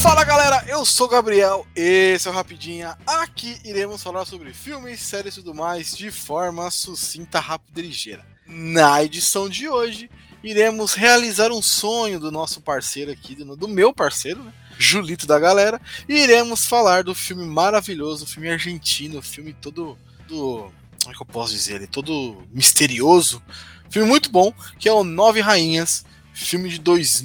Fala galera, eu sou o Gabriel, esse é o Rapidinha. Aqui iremos falar sobre filmes, séries e tudo mais de forma sucinta, rápida e ligeira. Na edição de hoje, iremos realizar um sonho do nosso parceiro aqui, do, meu parceiro, né? Julito da galera, e iremos falar do filme maravilhoso, filme argentino, filme todo. Do, como é que eu posso dizer? Ele todo misterioso. Filme muito bom, que é o Nove Rainhas, filme de dois,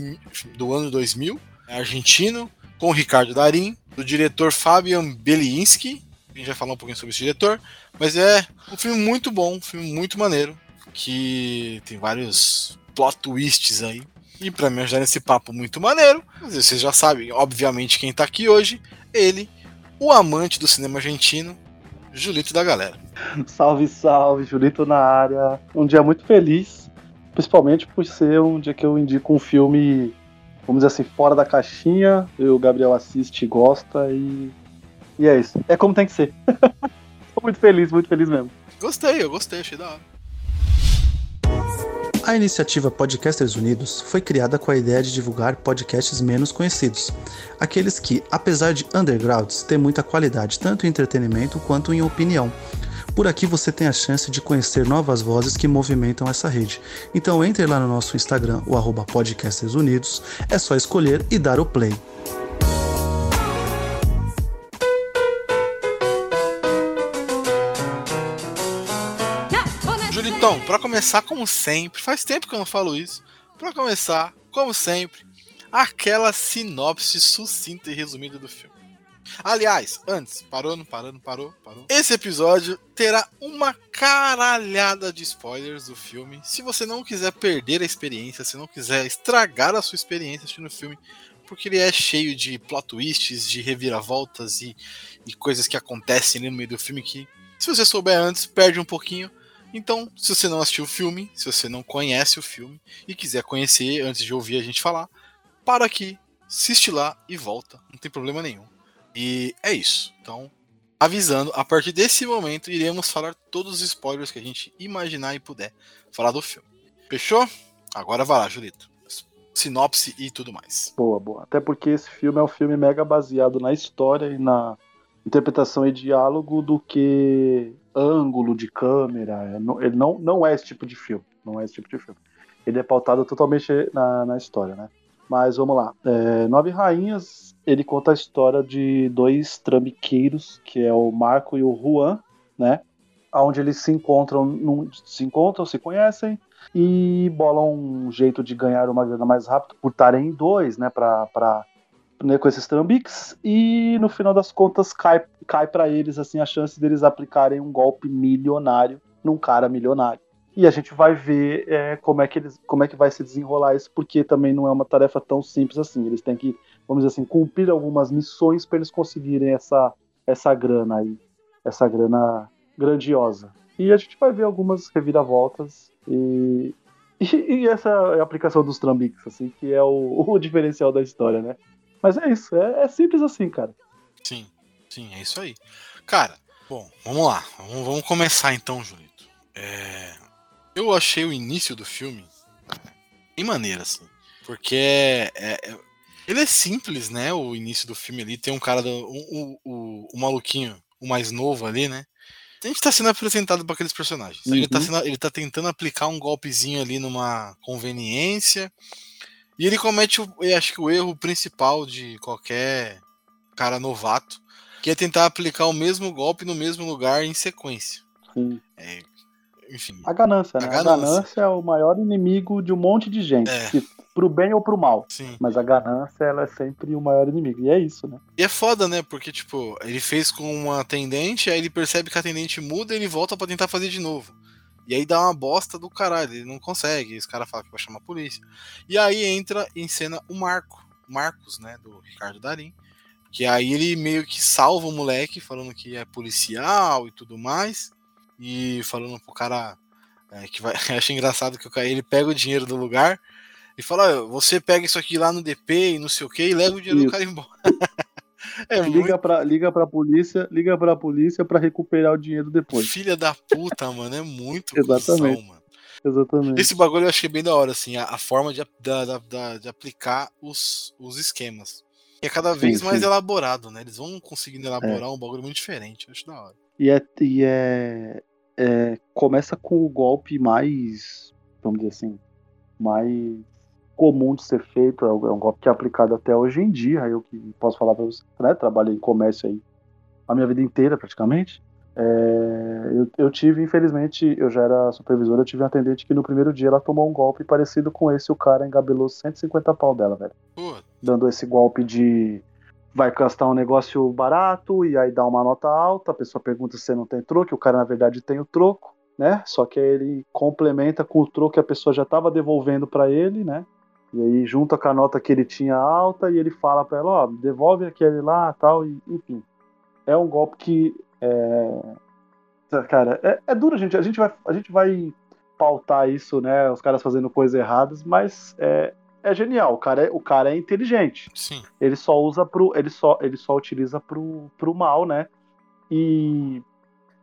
do ano 2000, argentino, com Ricardo Darim, do diretor Fabian Belinsky. A gente vai falar um pouquinho sobre esse diretor, mas é um filme muito bom, um filme muito maneiro, que tem vários plot twists aí. E para me ajudar nesse papo muito maneiro, vocês já sabem, obviamente, quem tá aqui hoje, ele, o amante do cinema argentino, Julito da galera. Salve, salve, Julito na área. Um dia muito feliz, principalmente por ser um dia que eu indico um filme, vamos dizer assim, fora da caixinha. O Gabriel assiste e gosta e. E é isso. É como tem que ser. Tô muito feliz, muito feliz mesmo. Gostei, eu gostei, achei da hora. A iniciativa Podcasters Unidos foi criada com a ideia de divulgar podcasts menos conhecidos, aqueles que, apesar de undergrounds, têm muita qualidade tanto em entretenimento quanto em opinião. Por aqui você tem a chance de conhecer novas vozes que movimentam essa rede. Então entre lá no nosso Instagram, o arroba Podcasters Unidos, é só escolher e dar o play. Julitão, para começar, como sempre, faz tempo que eu não falo isso. Para começar, como sempre, aquela sinopse sucinta e resumida do filme. Aliás, antes, parou, não parou, não parou, parou. Esse episódio terá uma caralhada de spoilers do filme. Se você não quiser perder a experiência, se não quiser estragar a sua experiência assistindo o filme, porque ele é cheio de plot twists, de reviravoltas e, e coisas que acontecem ali no meio do filme que, se você souber antes, perde um pouquinho. Então, se você não assistiu o filme, se você não conhece o filme e quiser conhecer antes de ouvir a gente falar, para aqui, assiste lá e volta, não tem problema nenhum. E é isso. Então, avisando, a partir desse momento iremos falar todos os spoilers que a gente imaginar e puder falar do filme. Fechou? Agora vai lá, Julito. Sinopse e tudo mais. Boa, boa. Até porque esse filme é um filme mega baseado na história e na interpretação e diálogo do que ângulo de câmera. Ele não, não é esse tipo de filme. Não é esse tipo de filme. Ele é pautado totalmente na, na história, né? Mas vamos lá. É, Nove Rainhas, ele conta a história de dois trambiqueiros, que é o Marco e o Juan, né? Onde eles se encontram, num, se encontram, se conhecem e bolam um jeito de ganhar uma grana mais rápido por estarem em dois, né? Pra, pra né, com esses trambiques e no final das contas cai, cai para eles assim a chance deles aplicarem um golpe milionário num cara milionário. E a gente vai ver é, como, é que eles, como é que vai se desenrolar isso, porque também não é uma tarefa tão simples assim. Eles têm que, vamos dizer assim, cumprir algumas missões para eles conseguirem essa, essa grana aí, essa grana grandiosa. E a gente vai ver algumas reviravoltas e, e, e essa é a aplicação dos trambiques, assim, que é o, o diferencial da história, né? Mas é isso, é, é, simples assim, cara. Sim, sim, é isso aí. Cara, bom, vamos lá. Vamos, vamos começar então, Julito. É, eu achei o início do filme em maneira, assim. Porque é, é, ele é simples, né? O início do filme ali. Tem um cara, do, o, o, o maluquinho, o mais novo ali, né? A gente tá sendo apresentado para aqueles personagens. Uhum. Ele, tá sendo, ele tá tentando aplicar um golpezinho ali numa conveniência. E ele comete, o, eu acho que o erro principal de qualquer cara novato, que é tentar aplicar o mesmo golpe no mesmo lugar em sequência. Sim. É, enfim. A ganância, né? A ganância. a ganância. é o maior inimigo de um monte de gente. É. Que, pro bem ou pro mal. Sim. Mas a ganância, ela é sempre o maior inimigo. E é isso, né? E é foda, né? Porque, tipo, ele fez com uma atendente, aí ele percebe que a atendente muda e ele volta para tentar fazer de novo. E aí dá uma bosta do caralho, ele não consegue. Os caras falam que vai chamar a polícia. E aí entra em cena o Marco, Marcos, né, do Ricardo Darim. Que aí ele meio que salva o moleque, falando que é policial e tudo mais. E falando pro cara é, que vai. Acho engraçado que o cara ele pega o dinheiro do lugar e fala: você pega isso aqui lá no DP e não sei o que, e leva o dinheiro isso. do cara embora. É liga, muito... pra, liga pra polícia, liga pra polícia pra recuperar o dinheiro depois. Filha da puta, mano, é muito Exatamente. Cuzão, mano. Exatamente. Esse bagulho eu achei bem da hora, assim, a, a forma de, da, da, de aplicar os, os esquemas. E é cada vez Sim, mais sim. elaborado, né? Eles vão conseguindo elaborar um bagulho muito diferente. Eu acho da hora. E é, e é, é- Começa com o golpe mais. Vamos dizer assim. Mais comum de ser feito. É um é um golpe que é aplicado até hoje em dia. Eu que posso falar pra você, né? Trabalhei em comércio aí a minha vida inteira, praticamente. É, eu, eu tive, infelizmente, eu já era supervisor, eu tive uma atendente que no primeiro dia ela tomou um golpe parecido com esse, o cara engabelou 150 pau dela, velho dando esse golpe de vai gastar um negócio barato e aí dá uma nota alta, a pessoa pergunta se você não tem troco, o cara na verdade tem o troco, né? Só que aí ele complementa com o troco que a pessoa já estava devolvendo para ele, né? E aí junta com a nota que ele tinha alta e ele fala para ela, ó, devolve aquele lá, tal e enfim. É um golpe que é... cara, é, é duro, gente. A gente vai a gente vai pautar isso, né? Os caras fazendo coisas erradas, mas é, é genial. O cara é, o cara é inteligente sim. ele só usa pro. Ele só, ele só utiliza pro, pro mal, né? E,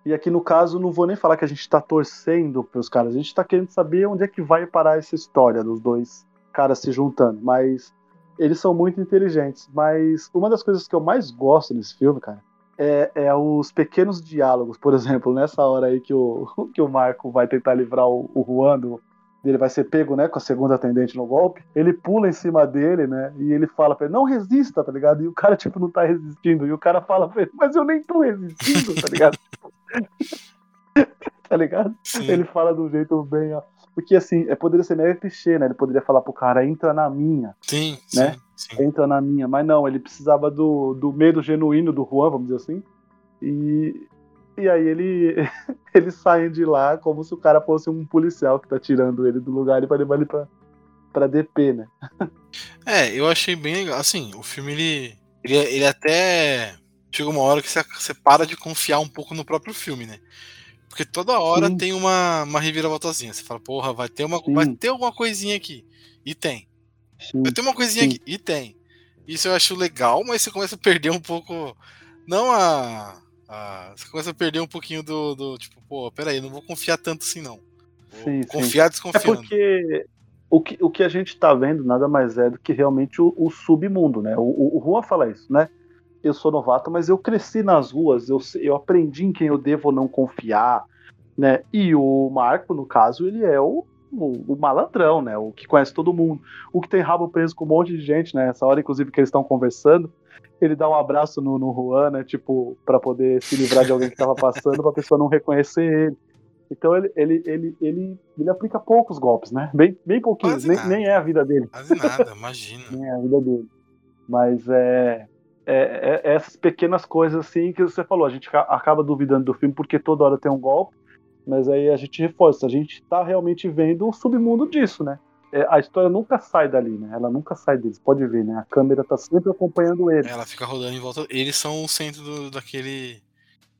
e aqui no caso, não vou nem falar que a gente tá torcendo pros caras, a gente tá querendo saber onde é que vai parar essa história dos dois caras se juntando. Mas eles são muito inteligentes. Mas uma das coisas que eu mais gosto nesse filme, cara, é, é os pequenos diálogos. Por exemplo, nessa hora aí que o, que o Marco vai tentar livrar o, o Juan do, ele vai ser pego, né, com a segunda atendente no golpe, ele pula em cima dele, né, e ele fala pra ele, não resista, tá ligado? E o cara, tipo, não tá resistindo, e o cara fala pra ele, mas eu nem tô resistindo, tá ligado? tá ligado? Sim. Ele fala de um jeito bem, ó. Porque, assim, é, poderia ser mega clichê, né, ele poderia falar pro cara, entra na minha, Sim, né? sim, sim. entra na minha, mas não, ele precisava do, do medo genuíno do Juan, vamos dizer assim, e... E aí ele, eles saem de lá como se o cara fosse um policial que tá tirando ele do lugar e vai levar ele pra, pra DP, né? É, eu achei bem legal. Assim, o filme ele, ele, ele até chega uma hora que você, você para de confiar um pouco no próprio filme, né? Porque toda hora Sim. tem uma, uma reviravoltazinha. Você fala, porra, vai ter, uma, Sim. vai ter alguma coisinha aqui. E tem. Sim. Vai ter uma coisinha Sim. aqui. E tem. Isso eu acho legal, mas você começa a perder um pouco. Não a. a- você começa a perder um pouquinho do, do. Tipo, pô, peraí, não vou confiar tanto assim, não. Sim, sim. confiar É desconfiando. porque o que, o que a gente tá vendo nada mais é do que realmente o, o submundo, né? O, o, o Juan fala isso, né? Eu sou novato, mas eu cresci nas ruas, eu, eu aprendi em quem eu devo ou não confiar, né? E o Marco, no caso, ele é o, o, o malandrão, né? O que conhece todo mundo. O que tem rabo preso com um monte de gente, né? Essa hora, inclusive, que eles estão conversando, ele dá um abraço no, no Juan, né? Tipo, pra poder se livrar de alguém que tava passando, pra pessoa não reconhecer ele. Então ele, ele, ele, ele, ele aplica poucos golpes, né? Bem, bem pouquinhos, nem, nem é a vida dele. Quase nada, imagina. Nem é a vida dele. Mas é, é, é essas pequenas coisas assim que você falou, a gente ca- acaba duvidando do filme porque toda hora tem um golpe, mas aí a gente reforça, a gente tá realmente vendo o submundo disso, né? É, a história nunca sai dali, né? Ela nunca sai deles, pode ver, né? A câmera tá sempre acompanhando ele. Ela fica rodando em volta. Eles são o centro do- daquele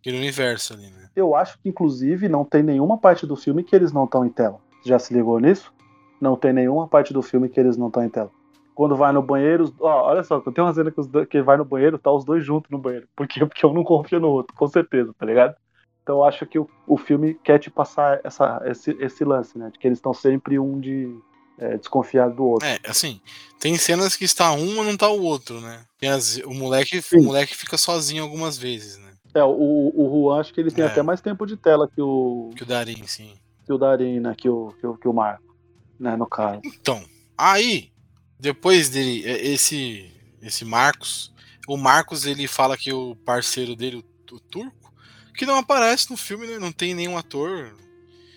aquele universo ali, né? Eu acho que, inclusive, não tem nenhuma parte do filme que eles não estão em tela. Já se ligou nisso? Não tem nenhuma parte do filme que eles não estão em tela. Quando vai no banheiro, ó, olha só, tem uma cena que, dois, que vai no banheiro, tá os dois juntos no banheiro. Por quê? Porque um não confia no outro, com certeza, tá ligado? Então eu acho que o, o filme quer te passar essa, esse, esse lance, né? De que eles estão sempre um de é, desconfiado do outro. É, assim, tem cenas que está um mas não tá o outro, né? As- o, moleque, Sim. o moleque fica sozinho algumas vezes, né? É, o, o Juan, acho que ele tem É. até mais tempo de tela que o, Que o Darim, sim. que o Darin, né? Que o, que o, que o Marco, né? No caso. Então, aí, depois dele, é, esse esse Marcos, o Marcos ele fala que o parceiro dele, o, o turco, que não aparece no filme, né? Não tem nenhum ator,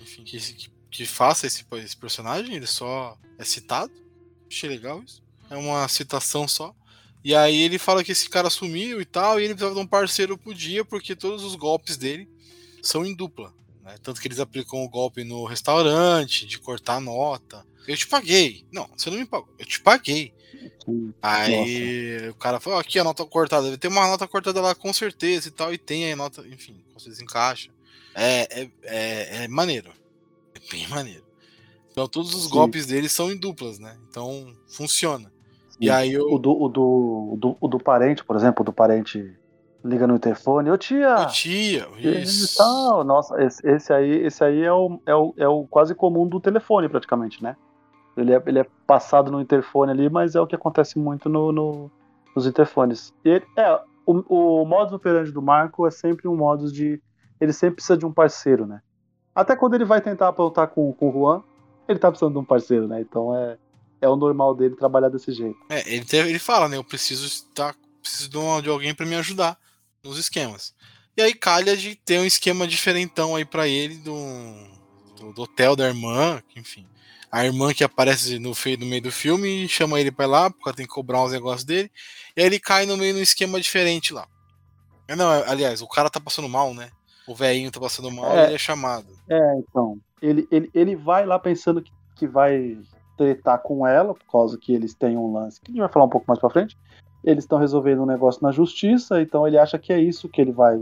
enfim, que, que, que faça esse, esse personagem, ele só é citado. Achei legal isso. É uma citação só. E aí ele fala que esse cara sumiu e tal, e ele precisava de um parceiro por dia, porque todos os golpes dele são em dupla. né? Tanto que eles aplicam o golpe no restaurante, de cortar nota. Eu te paguei. Não, você não me pagou. Eu te paguei. Sim. Aí o cara falou, "Ó, aqui a nota cortada. Ter uma nota cortada lá com certeza e tal. E tem a nota, enfim, você desencaixa. É, é, é, é maneiro. É bem maneiro. Então todos os Sim. golpes dele são em duplas, né? Então funciona. E aí O eu. do, o, do, o, do, o do parente, por exemplo, o do parente liga no interfone, ô tia! Ô, tia, isso. tal. Nossa, esse, esse aí, esse aí é, o, é, o, é o quase comum do telefone, praticamente, né? Ele é, ele é passado no interfone ali, mas é o que acontece muito no, no, nos interfones. E ele, é, o, o modus operandi do Marco é sempre um modus de. Ele sempre precisa de um parceiro, né? Até quando ele vai tentar apontar com, com o Juan, ele tá precisando de um parceiro, né? Então é, é o normal dele trabalhar desse jeito. É, ele, ele fala, né? Eu preciso estar. Preciso de, alguém para me ajudar nos esquemas. E aí calha de ter um esquema diferentão aí para ele do, do, do, hotel da irmã, enfim. A irmã que aparece no, no meio do filme chama ele pra ir lá, porque ela tem que cobrar uns negócios dele. E aí ele cai no meio de um esquema diferente lá. Não, aliás, o cara tá passando mal, né? O velhinho tá passando mal é, e ele é chamado. É, então. Ele, ele, ele vai lá pensando que, que vai tretar com ela, por causa que eles têm um lance, que a gente vai falar um pouco mais pra frente. Eles estão resolvendo um negócio na justiça, então ele acha que é isso que ele vai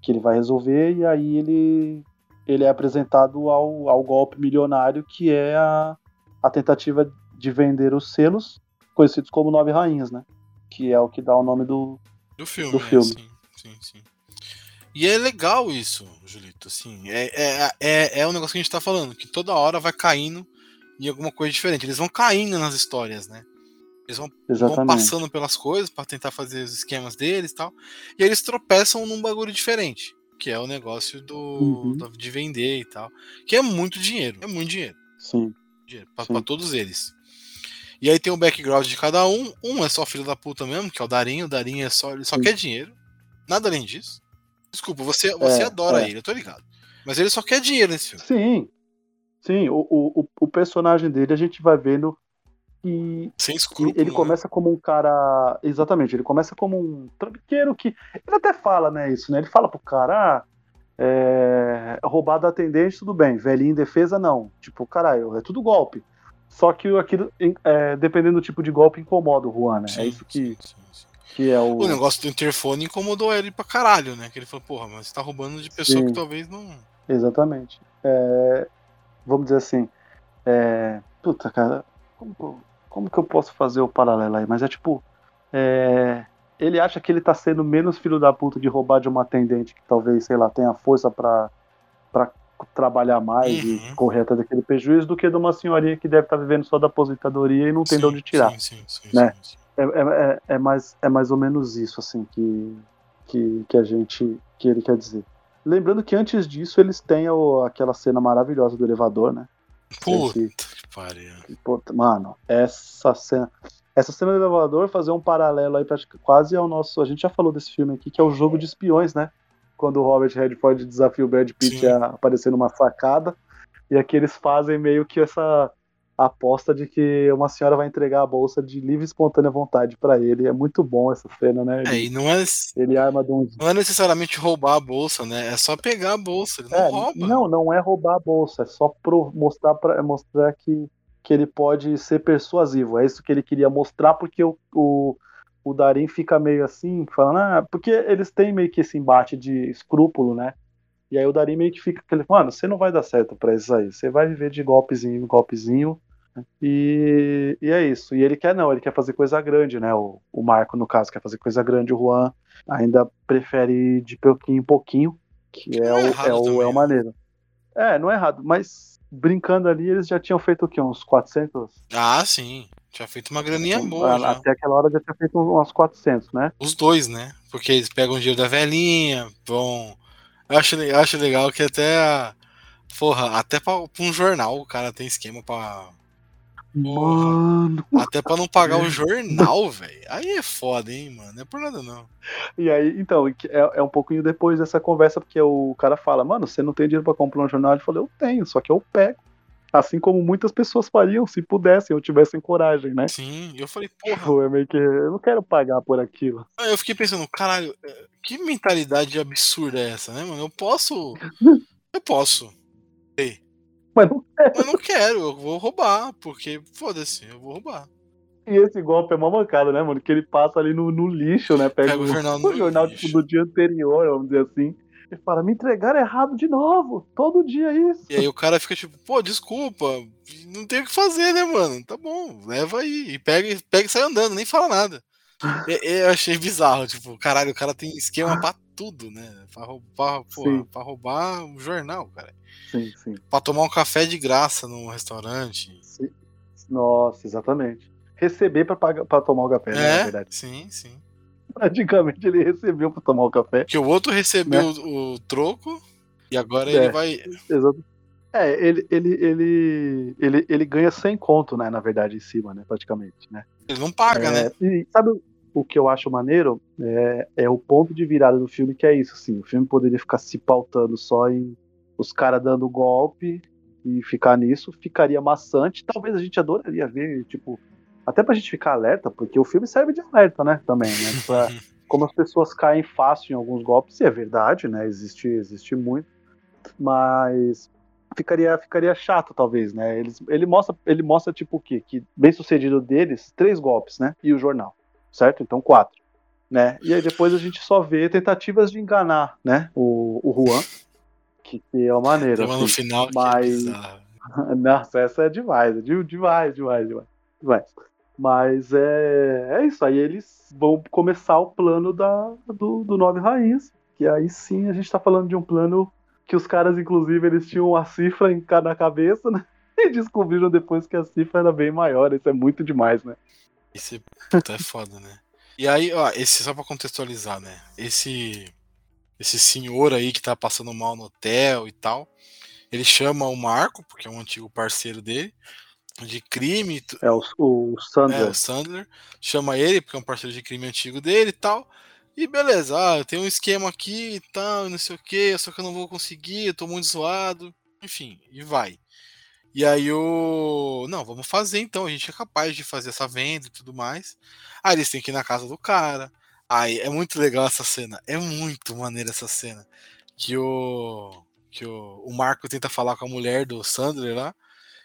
que ele vai resolver, e aí ele, ele é apresentado ao, ao golpe milionário, que é a, a tentativa de vender os selos, conhecidos como Nove Rainhas, né? Que é o que dá o nome do, do filme. Do filme. sim, sim, sim. E é legal isso, Julito. Assim, é, é, é, é um negócio que a gente tá falando, que toda hora vai caindo em alguma coisa diferente. Eles vão caindo nas histórias, né? Eles vão, vão passando pelas coisas para tentar fazer os esquemas deles e tal. E eles tropeçam num bagulho diferente. Que é o negócio do, uhum. do de vender e tal. Que é muito dinheiro. É muito dinheiro. Sim. Dinheiro pra, pra, todos eles. E aí tem o background de cada um. Um é só filho da puta mesmo, que é o Darinho. O Darinho é só, ele só Sim. quer dinheiro. Nada além disso. Desculpa, você, você é, adora é. ele, eu tô ligado. Mas ele só quer dinheiro nesse filme. Sim. Sim, o, o, o personagem dele a gente vai vendo e Sem escrúpulo, ele né? começa como um cara. Exatamente, ele começa como um trambiqueiro que. Ele até fala, né, isso, né? Ele fala pro cara, ah, é... roubado atendente, tudo bem. Velhinho em defesa, não. Tipo, caralho, é tudo golpe. Só que aquilo, é, dependendo do tipo de golpe, incomoda o Juan, né? É sim, é isso que, sim, sim, que é o. O negócio do interfone incomodou ele pra caralho, né? Que ele falou, porra, mas você tá roubando de pessoa que talvez não. Exatamente. É... Vamos dizer assim. É... Puta, cara. Como, como que eu posso fazer o paralelo aí? Mas é tipo. É, ele acha que ele tá sendo menos filho da puta de roubar de uma atendente que talvez, sei lá, tenha força para trabalhar mais uhum. e correr atrás daquele prejuízo do que de uma senhorinha que deve estar tá vivendo só da aposentadoria e não tem sim, de onde tirar. Sim, sim, sim, né? É, é, é, é, mais, é mais ou menos isso assim que, que, que a gente que ele quer dizer. Lembrando que antes disso eles têm o, aquela cena maravilhosa do elevador, né? Puta Esse, que pariu. Puta, mano, essa cena. Essa cena do elevador fazer um paralelo aí quase ao nosso. A gente já falou desse filme aqui, que é o jogo de espiões, né? Quando o Robert Redford desafia o Brad Pitt Sim. a aparecer numa sacada. E aqui eles fazem meio que essa a aposta de que uma senhora vai entregar a bolsa de livre e espontânea vontade para ele. É muito bom essa cena, né? Ele, é, e não é. Ele arma de um... Não é necessariamente roubar a bolsa, né? É só pegar a bolsa. Ele não é, rouba. Não, não é roubar a bolsa. É só pro, mostrar, pra, é mostrar que, que ele pode ser persuasivo. É isso que ele queria mostrar, porque o, o, o Darim fica meio assim, falando, ah, porque eles têm meio que esse embate de escrúpulo, né? E aí o Darim meio que fica aquele, mano, você não vai dar certo pra isso aí. Você vai viver de golpezinho em golpezinho e, e, é isso. E ele quer não, ele quer fazer coisa grande, né? O, o Marco, no caso, quer fazer coisa grande. O Juan ainda prefere de pouquinho em pouquinho, que é, é, o, é, o, é o maneiro. É, não é errado, mas brincando ali, eles já tinham feito o quê? Uns 400? Ah, sim. Tinha feito uma graninha boa. Até aquela hora já tinha feito uns 400, né? Os dois, né? Porque eles pegam o dinheiro da velhinha, vão. Eu acho, eu acho legal que até. Porra, até pra, pra um jornal o cara tem esquema pra Mano. Até pra não pagar o jornal, velho. Aí é foda, hein, mano. Não é por nada, não. E aí, então, é, é um pouquinho depois dessa conversa, porque o cara fala, mano, você não tem dinheiro pra comprar um jornal? Ele falou, eu tenho, só que eu pego. Assim como muitas pessoas fariam se pudessem ou tivessem coragem, né? Sim, eu falei, porra. Tipo, é meio que, eu não quero pagar por aquilo. Eu fiquei pensando, caralho, é, que mentalidade absurda é essa, né, mano? Eu posso. eu posso. Ei, mas não quero. Eu não quero, eu vou roubar, porque foda-se, eu vou roubar. E esse golpe é uma mancada, né, mano? Que ele passa ali no, no lixo, né? Pega, Pega o, jornal, o jornal tipo, do dia anterior, vamos dizer assim. E fala, me entregaram errado de novo. Todo dia é isso. E aí o cara fica tipo, pô, desculpa. Não tem o que fazer, né, mano? Tá bom, leva aí. E pega, pega e sai andando, nem fala nada. eu achei bizarro, tipo, caralho, o cara tem esquema pra tudo, né? Pra roubar, porra, pra roubar um jornal, cara. Sim, sim. Pra tomar um café de graça num restaurante. Sim. Nossa, exatamente. receber pra, pagar, pra tomar o café, né, na É, verdade. sim, sim. Praticamente ele recebeu pra tomar o café. Porque o outro recebeu Né? o, o troco e agora É. ele vai. Exato. É, ele, ele, ele, ele, ele ganha 100 conto, né, na verdade, em cima, né, praticamente, né. Ele não paga, É, né? E sabe o que eu acho maneiro? É, é o ponto de virada do filme, que é isso, assim. O filme poderia ficar se pautando só em os caras dando golpe e ficar nisso, ficaria maçante. Talvez a gente adoraria ver, tipo, até pra gente ficar alerta, porque o filme serve de alerta, né, também, né? Pra, como as pessoas caem fácil em alguns golpes, e é verdade, né? Existe, existe muito. Mas ficaria, ficaria chato, talvez, né? Eles, ele, mostra, ele mostra, tipo, o quê? Que bem sucedido deles, três golpes, né? E o jornal, certo? Então, quatro. Né? E aí depois a gente só vê tentativas de enganar, né? O, o Juan, que, que é uma maneira. Uma no assim. final é mas- bizarro. Nossa, essa é demais, é de- demais, demais, demais, demais. Mas é, é isso, aí eles vão começar o plano da, do, do Nove Rainhas, que aí sim a gente tá falando de um plano que os caras, inclusive, eles tinham a cifra em cada cabeça, né? E descobriram depois que a cifra era bem maior, isso é muito demais, né? Esse puta é foda, né? E aí, ó, esse só pra contextualizar, né? Esse esse senhor aí que tá passando mal no hotel e tal, ele chama o Marco, porque é um antigo parceiro dele, de crime, É o, o é, Sandler. o Sandler, chama ele, porque é um parceiro de crime antigo dele e tal. E beleza, ah, eu tenho um esquema aqui e tal, e não sei o que, só que eu não vou conseguir, eu tô muito zoado. Enfim, e vai. E aí o. Não, vamos fazer então, a gente é capaz de fazer essa venda e tudo mais. Aí eles têm que ir na casa do cara. Aí é muito legal essa cena. É muito maneira essa cena. Que o. Que o, o Marco tenta falar com a mulher do Sandler lá.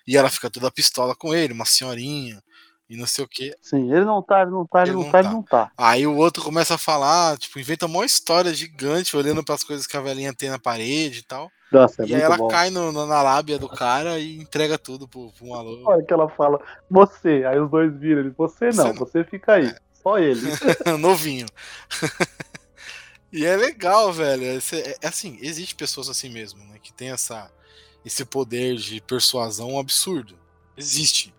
E ela fica toda pistola com ele, uma senhorinha. E não sei o que. Sim, ele não tá, ele não tá, ele, Ele não não tá, tá. ele não tá. Aí o outro começa a falar, tipo, inventa uma história gigante, olhando para as coisas que a velhinha tem na parede e tal. Nossa, é e aí ela bom. cai no- no- na lábia do cara e entrega tudo pro, pro maluco. Olha que ela fala, você, aí os dois viram, ele, você Você não, não. você fica aí, só ele. Novinho. e é legal, velho. Esse- É, é assim, existe pessoas assim mesmo, né? Que tem essa, esse poder de persuasão absurdo. Existe.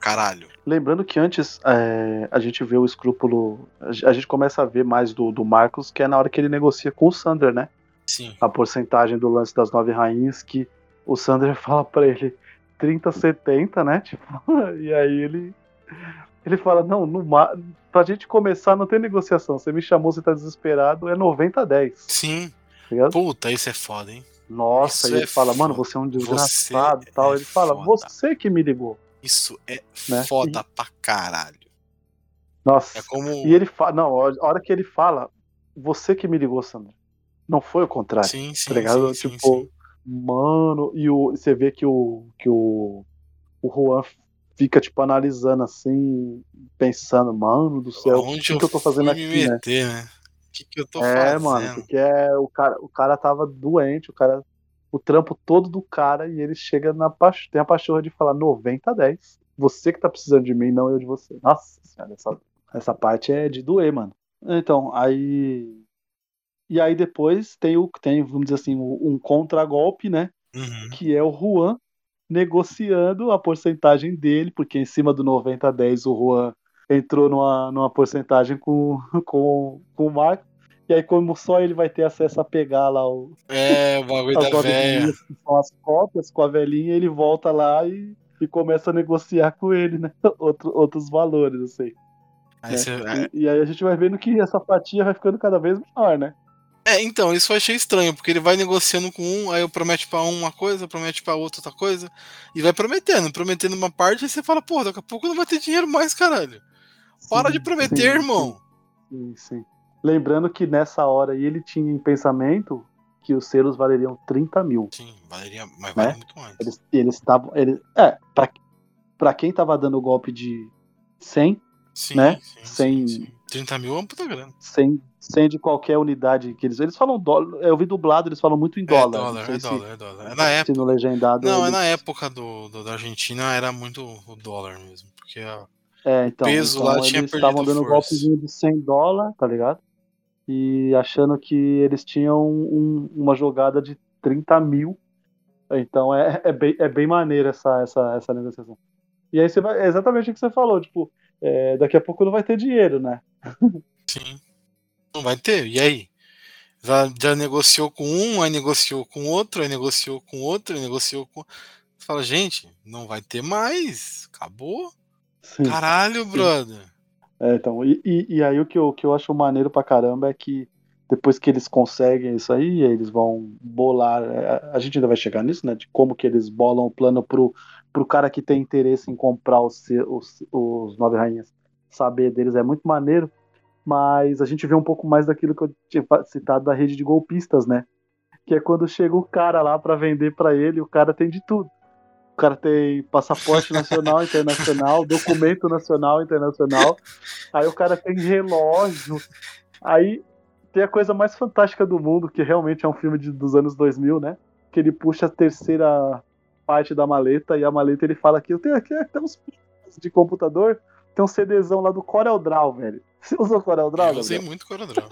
Caralho. Lembrando que antes é, a gente vê o escrúpulo, a ge- a gente começa a ver mais do, do Marcos, que é na hora que ele negocia com o Sander, né? Sim. A porcentagem do lance das nove rainhas, que o Sander fala pra ele 30, 70, né? Tipo, e aí ele. Ele fala, não, no, pra gente começar não tem negociação. Você me chamou, você tá desesperado, é 90 a 10. Sim. Tá? Puta, isso é foda, hein? Nossa, isso e ele é fala, mano, foda. você é um desgraçado e tal. é ele fala, foda. você que me ligou. Isso é Né? foda pra caralho. Nossa. É como. E ele fala, não, a hora que ele fala, você que me ligou, Sandra. Não foi o contrário. Sim, sim, tá ligado? sim, sim, tipo, sim. mano, e o, você vê que o que o, o Juan fica tipo analisando assim, pensando, mano do céu, o que, que eu tô fazendo aqui, né? meter, né? O que, que eu tô É, fazendo? mano, porque é, o cara, o cara tava doente, o cara o trampo todo do cara e ele chega na tem a pachorra de falar 90 a 10. Você que tá precisando de mim, não eu de você. Nossa senhora, essa, essa parte é de doer, mano. Então, aí e aí depois tem o tem, vamos dizer assim, um contragolpe, né? Uhum. que é o Juan negociando a porcentagem dele, porque em cima do 90 a 10 o Juan entrou numa, numa porcentagem com, com, com o Marco. E aí, como só ele vai ter acesso a pegar lá o, É, o bagulho da velha. que são as cópias com a velhinha, ele volta lá e, e começa a negociar com ele, né? Outro, outros valores, assim. Aí né? você- E, e aí a gente vai vendo que essa fatia vai ficando cada vez menor, né? É, então, isso eu achei estranho, porque ele vai negociando com um, aí eu promete pra um uma coisa, promete pra outro outra coisa, e vai prometendo, prometendo uma parte, aí você fala, pô, daqui a pouco não vai ter dinheiro mais, caralho. Para de Sim, prometer, sim, irmão. Sim, sim. Lembrando que nessa hora aí ele tinha em pensamento que os selos valeriam 30 mil. Sim, valeria, mas Né? vale muito mais. Eles eles estavam. Ele, é, pra, pra quem tava dando o golpe de 100, Sim, né? sim, Sem- sim, sim. 30 mil é uma puta grana. 100, 100 de qualquer unidade que eles. Eles falam dólar. Eu vi dublado, eles falam muito em É dólar. dólar, não sei é se- dólar, é dólar. É na época. no legendado. Não, é eles- na época do, do- da Argentina era muito o dólar mesmo. Porque a- É, então, peso então lá tinha eles perdido estavam dando um força. golpezinho de 100 dólares, tá ligado? E achando que eles tinham um- uma jogada de 30 mil. Então é, é, bem, é bem maneiro essa, essa, essa negociação. E aí você vai, é exatamente o que você falou, tipo, é, daqui a pouco não vai ter dinheiro, né? Sim. Não vai ter. E aí? Já, já negociou com um, aí negociou com outro, aí negociou com outro, aí negociou com. Você fala, gente, não vai ter mais. Acabou. Sim. Caralho, Sim. É, então, e, e, e aí o que, eu, o que eu acho maneiro pra caramba é que depois que eles conseguem isso aí, eles vão bolar. é, A gente ainda vai chegar nisso, né? De como que eles bolam o plano pro, pro cara que tem interesse em comprar os, os, os Nove Rainhas. Saber deles é muito maneiro, mas a gente vê um pouco mais daquilo que eu tinha citado da rede de golpistas, né? Que é quando chega o cara lá pra vender pra ele, o cara tem de tudo. O cara tem passaporte nacional, internacional, documento nacional, internacional. Aí o cara tem relógio. Aí tem a coisa mais fantástica do mundo, que realmente é um filme de- dos anos 2000, né? Que ele puxa a terceira parte da maleta e a maleta ele fala que eu tenho aqui até uns de computador, tem um CDzão lá do Corel Draw, velho. Você usou Corel Draw? Eu usei Gabriel? muito CorelDRAW.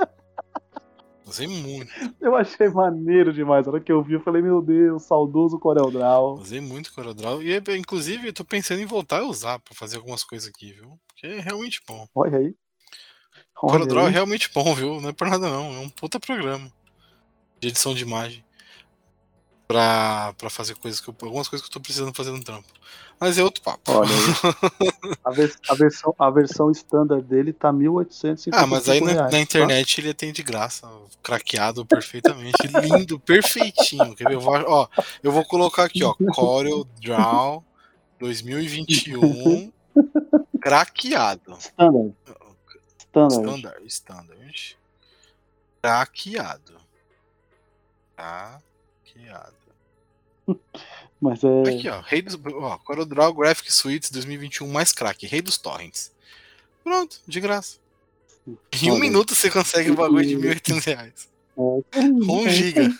Usei muito. Eu achei maneiro demais. Na hora que eu vi, eu falei, meu Deus, saudoso Corel Draw. Usei muito CorelDRAW. E, inclusive, eu tô pensando em voltar a usar pra fazer algumas coisas aqui, viu? Porque é realmente bom. Olha aí. O Olha CorelDRAW é realmente bom, viu? Não é por nada, não. É um puta programa de edição de imagem. Pra, pra fazer coisas que eu, algumas coisas que eu tô precisando fazer no trampo. Mas é outro papo. Olha. A, vers- a versão, a versão standard dele tá 1855 Ah, mas aí na, reais, na tá? internet ele tem de graça, craqueado perfeitamente, lindo, perfeitinho. Quer ver? Eu vou, ó, eu vou colocar aqui, ó, Corel Draw 2021 craqueado. Standard. Standard. Standard, standard. Craqueado. Mas é. Aqui, ó, Rei dos, ó, Corel Draw Graphic Suites 2021 mais craque, Rei dos Torrents. Pronto, de graça. Em um Olha. minuto você consegue o bagulho de 1.800 reais. é, Um giga.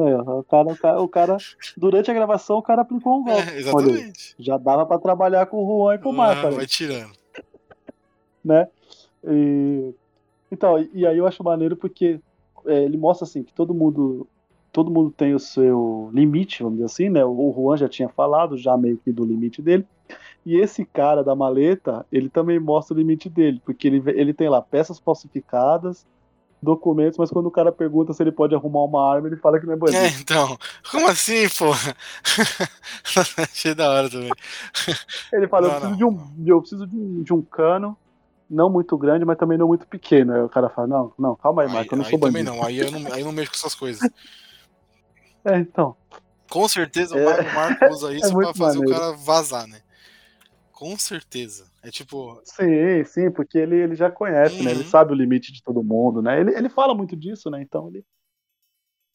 É, o, cara, o, cara, o cara, durante a gravação, o cara aplicou um golpe. É, Olha exatamente. Já dava pra trabalhar com o Juan e com o Marco, Ah, cara, vai tirando. né? E, então, e, e aí eu acho maneiro porque é, ele mostra assim que todo mundo todo mundo tem o seu limite, vamos dizer assim, né? O Juan já tinha falado já meio que do limite dele. E esse cara da maleta, ele também mostra o limite dele, porque ele, ele tem lá peças falsificadas, documentos, mas quando o cara pergunta se ele pode arrumar uma arma, ele fala que não é bandido. É, então. Como assim, porra? Achei da hora também. Ele fala, Não, eu preciso, não. De, um, eu preciso de, um, de um cano, não muito grande, mas também não muito pequeno. Aí o cara fala, não, não, calma aí, Aí, Marco, eu não aí sou também bandido. não, aí eu não, aí eu não mexo com essas coisas. É, então. Com certeza o É- Marco, usa isso pra muito fazer maneiro. o cara vazar, né? Com certeza. É tipo, Sim, sim, porque ele, ele já conhece, né? Ele Uhum. sabe o limite de todo mundo, né? Ele, ele fala muito disso, né? Então ele.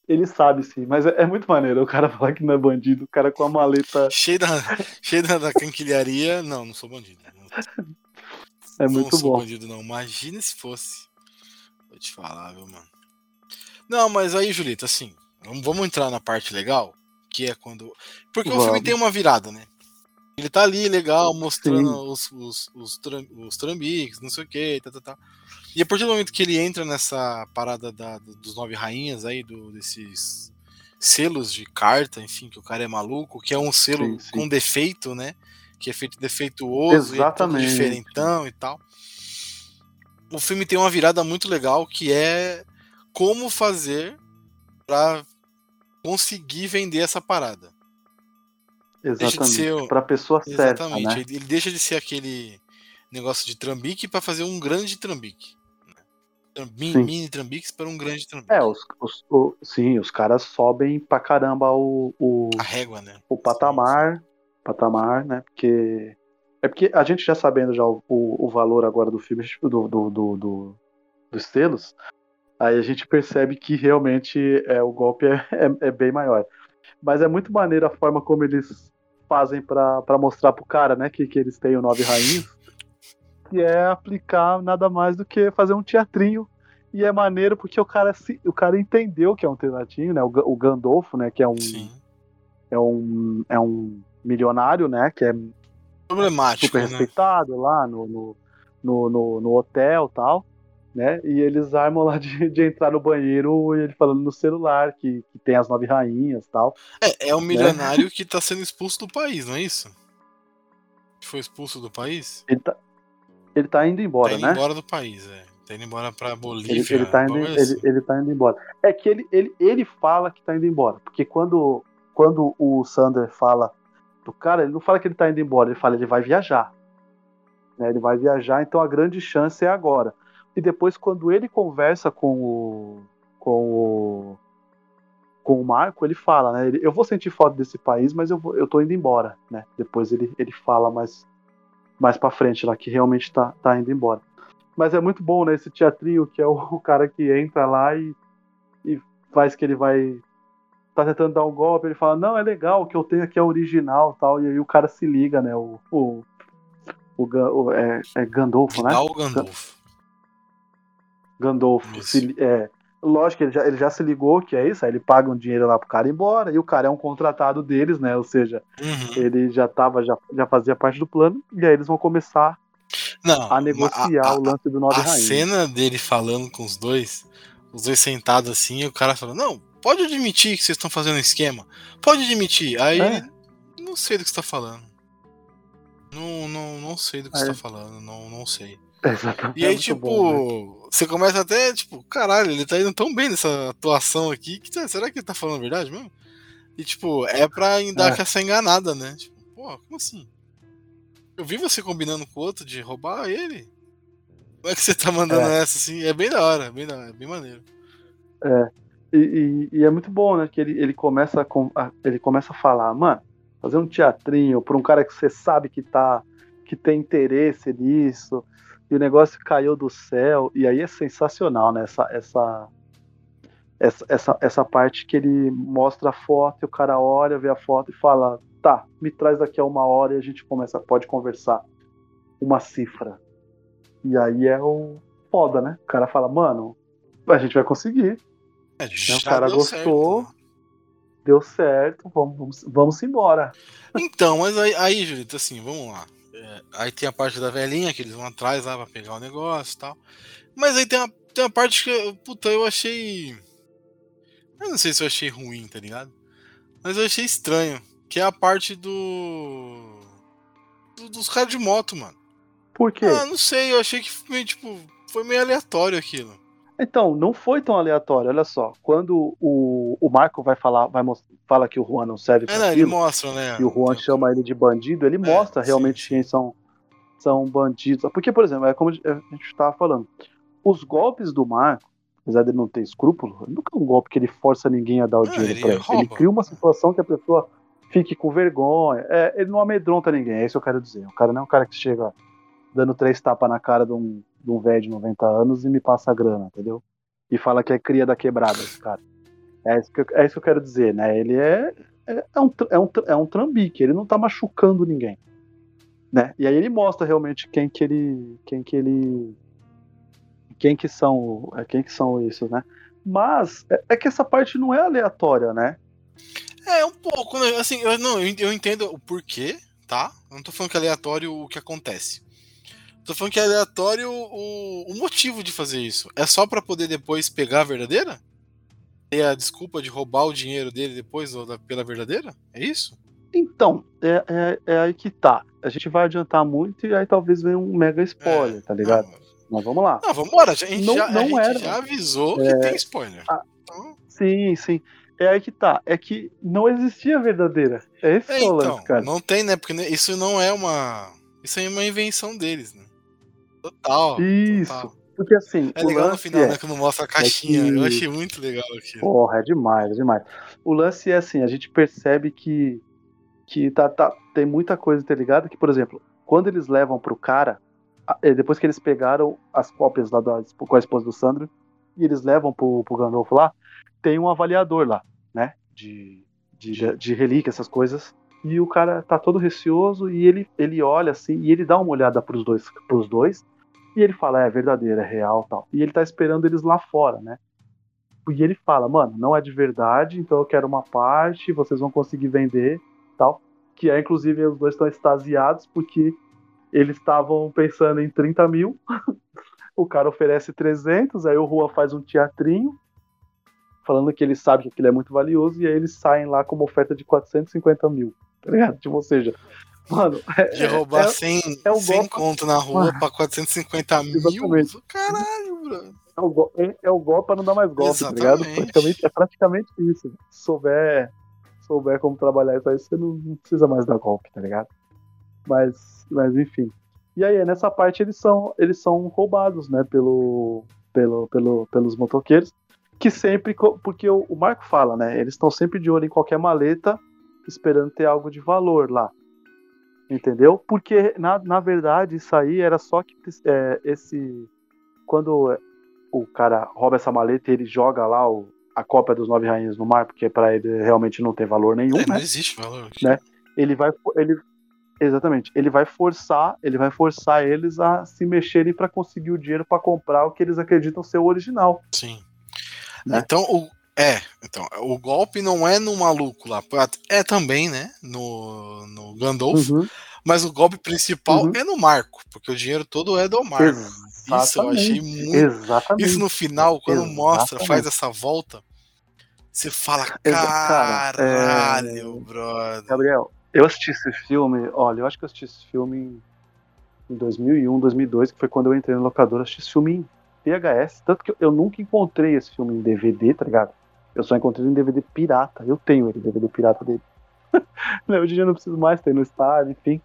Ele sabe sim, mas é, é muito maneiro o cara falar que não é bandido, o cara com a maleta cheio da, cheio da, da canquilharia. Não, não sou bandido. Não, é não muito sou bom. bandido, não. Imagina se fosse. Vou te falar, viu, mano. Não, mas aí, Julito, assim, vamos, vamos entrar na parte legal, que é quando. Porque o filme Vamos. tem uma virada, né? Ele tá ali legal, mostrando os, os, os, tram- os trambiques, não sei o que, tá, tá, tá. E a partir do momento que ele entra nessa parada da- dos nove rainhas aí, do, desses selos de carta, enfim, que o cara é maluco, que é um selo Sim, sim. com defeito, né? Que é feito defeituoso, e é Exatamente. diferentão e tal. O filme tem uma virada muito legal que é como fazer pra conseguir vender essa parada. Deixa de Exatamente. ser Pra pessoa certa, Exatamente. né? Ele ele deixa de ser aquele negócio de trambique para fazer um grande trambique. né? Mini, Sim. mini trambiques para um grande trambique. É, os, os- o- sim, os caras sobem pra caramba o, o, A régua, né? o patamar, patamar, né? Porque é porque a gente já sabendo já o, o, o valor agora do filme do, do, do, do- dos selos, aí a gente percebe que realmente é o golpe é, é, é bem maior. Mas é muito maneiro a forma como eles fazem pra mostrar pro cara, né, que, que eles têm o nove rainhas, que é aplicar nada mais do que fazer um teatrinho. E é maneiro porque o cara se, o cara entendeu que é um teatrinho, né? O, o Gandolfo, né, que é um Sim. é um, é um milionário, né? Que é Problemático, super né? respeitado lá no, no, no, no, no hotel e tal, né? E eles armam lá de, de entrar no banheiro e ele falando no celular que, que tem as nove rainhas e tal. É, é um milionário que tá sendo expulso do país, não é isso? foi expulso do país? Ele tá, ele tá indo embora, tá indo né? embora do país, é. Tá indo embora pra Bolívia. Ele, ele, tá indo, bagulho ele, assim. ele tá indo embora. É que ele, ele, ele fala que tá indo embora. Porque quando, quando o Sander fala do cara, ele não fala que ele tá indo embora, ele fala que ele vai viajar. Né, Ele vai viajar, então a grande chance é agora. E depois, quando ele conversa com o. com o. com o Marco, ele fala, né? ele- eu vou sentir falta desse país, mas eu, vou, eu tô indo embora, né? Depois ele, ele fala mais, mais pra frente lá, que realmente tá, tá indo embora. Mas é muito bom, né? Esse teatrinho que é o, o cara que entra lá e, e faz que ele vai. Tá tentando dar um golpe, ele fala, não, é legal, o que eu tenho aqui é original tal. E aí o cara se liga, né? O. o, o, o- é, é Gandolfo, né? Vidal Gandolfo. Gandolfo. Se é, lógico que ele já, ele já se ligou que é isso, aí ele paga um dinheiro lá pro cara ir embora, e o cara é um contratado deles, né? Ou seja, Uhum. ele já tava, já, já fazia parte do plano, e aí eles vão começar Não, a negociar a- o lance do Nove A Rainhas. cena dele falando com os dois, os dois sentados assim, e o cara falando, não, pode admitir que vocês estão fazendo um esquema. Pode admitir. Aí É. não sei do que você tá falando. Não, não, não sei do que você É. tá falando, não, não sei. Exatamente. E aí, É tipo, bom, né? Você começa até, tipo, caralho, ele tá indo tão bem nessa atuação aqui, que tá- será que ele tá falando a verdade mesmo? E, tipo, é pra dar É. com essa enganada, né? Tipo, pô, como assim? Eu vi você combinando com o outro de roubar ele. Como é que você tá mandando essa assim? É bem da hora, é bem, da, é bem maneiro. E, e- e é muito bom, né? Que ele, ele, começa a, a- ele começa a falar, mano, fazer um teatrinho pra um cara que você sabe que tá. que tem interesse nisso, e o negócio caiu do céu, e aí é sensacional, né? Essa, essa, essa, essa, essa parte que ele mostra a foto e o cara olha, vê a foto e fala, tá, me traz daqui a uma hora e a gente começa, pode conversar. Uma cifra. E aí é o foda, né? O cara fala, mano, a gente vai conseguir É, já o cara gostou. certo, né? deu certo, vamos, vamos, vamos embora. Então, mas aí, aí, Julito, assim, vamos lá. É, aí tem a parte da velhinha, que eles vão atrás lá pra pegar o negócio e tal. Mas aí tem uma, tem uma parte que, puta, eu achei. Eu não sei se eu achei ruim, tá ligado? Mas eu achei estranho. Que é a parte do. do- dos caras de moto, mano. Por quê? Ah, não sei, eu achei que foi meio, tipo, foi meio aleatório aquilo. Então, não foi tão aleatório, olha só. Quando o, o Marco vai falar, vai mos- fala que o Juan não serve É, pra não, ele aquilo, mostra, né? e o Juan Tem- chama ele de bandido, ele mostra sim, realmente sim. quem são, são bandidos. Porque, por exemplo, é como a gente estava falando, os golpes do Marco, apesar dele não ter escrúpulo, nunca é um golpe que ele força ninguém a dar o Não, dinheiro ele pra ele. Ele cria uma situação que a pessoa fique com vergonha. É, ele não amedronta ninguém, é isso que eu quero dizer. O cara não é um cara que chega dando três tapas na cara de um, de um velho de 90 anos e me passa a grana, entendeu? E fala que é cria da quebrada, esse cara. É isso que eu, é isso que eu quero dizer, né? Ele é, é, é um, é, um, é um trambique, ele não tá machucando ninguém. Né? E aí ele mostra realmente quem que ele. Quem que ele. Quem que são. é, Quem que são isso, né? Mas é, é que essa parte não é aleatória, né? É, um pouco, né? Assim, eu, não, eu entendo o porquê, tá? Eu não tô falando que é aleatório o que acontece. Tô falando que é aleatório o, o motivo de fazer isso. É só pra poder depois pegar a verdadeira? Ter a desculpa de roubar o dinheiro dele depois ou da- pela verdadeira? É isso? Então, é, é, é aí que tá. A gente vai adiantar muito e aí talvez venha um mega spoiler, É. tá ligado? Não, Mas vamos lá. não vambora. A gente, Não- já, a não gente era. já avisou que tem spoiler. Ah, Então, Sim, sim. É aí que tá. É que não existia verdadeira. É esse é, é então, lance, cara. não tem, né? Porque isso não é uma. Isso aí é uma invenção deles, né? Total. Isso. total. Porque assim, É o legal no final, é, né? Quando mostra a caixinha. que- Eu achei muito legal aquilo. Porra, é demais, é demais. O lance é assim, a gente percebe que, que tá, tá- tem muita coisa interligada, que, por exemplo, quando eles levam pro cara, eh, depois que eles pegaram as cópias lá da, com a esposa do Sandro, e eles levam pro, pro Gandolfo lá, tem um avaliador lá, né? De, de, de, de relíquia, essas coisas. E o cara tá todo receoso e ele, ele olha assim, e ele dá uma olhada pros dois, pros dois, e ele fala, é verdadeiro, é real tal. E ele tá esperando eles lá fora, né? E ele fala, mano, não é de verdade, então eu quero uma parte, vocês vão conseguir vender, tal. Que é, inclusive, os dois estão extasiados porque eles estavam pensando em 30 mil, o cara oferece 300, aí o Rua faz um teatrinho, falando que ele sabe que aquilo é muito valioso, e aí eles saem lá com uma oferta de 450 mil, tá ligado? Tipo, ou seja, Mano, é, De roubar é, 100, é um 100 golpe- conto na rua Ah. pra 450 mil. Exatamente. Caralho, bro. é o, go- é- é o golpe pra não dar mais golpe, tá ligado? Exatamente. Praticamente, é praticamente isso. Se souber, souber como trabalhar isso aí, você não, não precisa mais dar golpe, tá ligado? Mas, mas enfim. E aí, nessa parte, eles são, eles são roubados, né, pelo, pelo, pelo, pelos motoqueiros, que sempre, porque o, o Marco fala, né, eles estão sempre de olho em qualquer maleta, esperando ter algo de valor lá. Entendeu? Porque, na, na verdade, isso aí era só que é, esse. Quando o cara rouba essa maleta e ele joga lá o, a cópia dos Nove Rainhas no mar, porque pra ele realmente não tem valor nenhum, É, não né? existe valor. aqui. Né? Ele vai. Ele, exatamente. Ele vai forçar. Ele vai forçar eles a se mexerem pra conseguir o dinheiro pra comprar o que eles acreditam ser o original. Sim. Né? Então, o, é, então, o golpe não é no maluco lá. É também, né? No, no Gandalf. Uhum. Mas o golpe principal Uhum. é no Marco, porque o dinheiro todo é do Marco. Isso eu achei Exatamente. muito. Exatamente. Isso no final, quando mostra, Exatamente. faz essa volta, você fala, caralho, é- brother. Gabriel, eu assisti esse filme, olha, eu acho que eu assisti esse filme em- em 2001, 2002, que foi quando eu entrei no locador, eu assisti esse filme em VHS, tanto que eu, eu nunca encontrei esse filme em DVD, tá ligado? Eu só encontrei em DVD pirata, eu tenho ele, DVD pirata dele. Hoje em dia eu não preciso mais ter no estádio, enfim,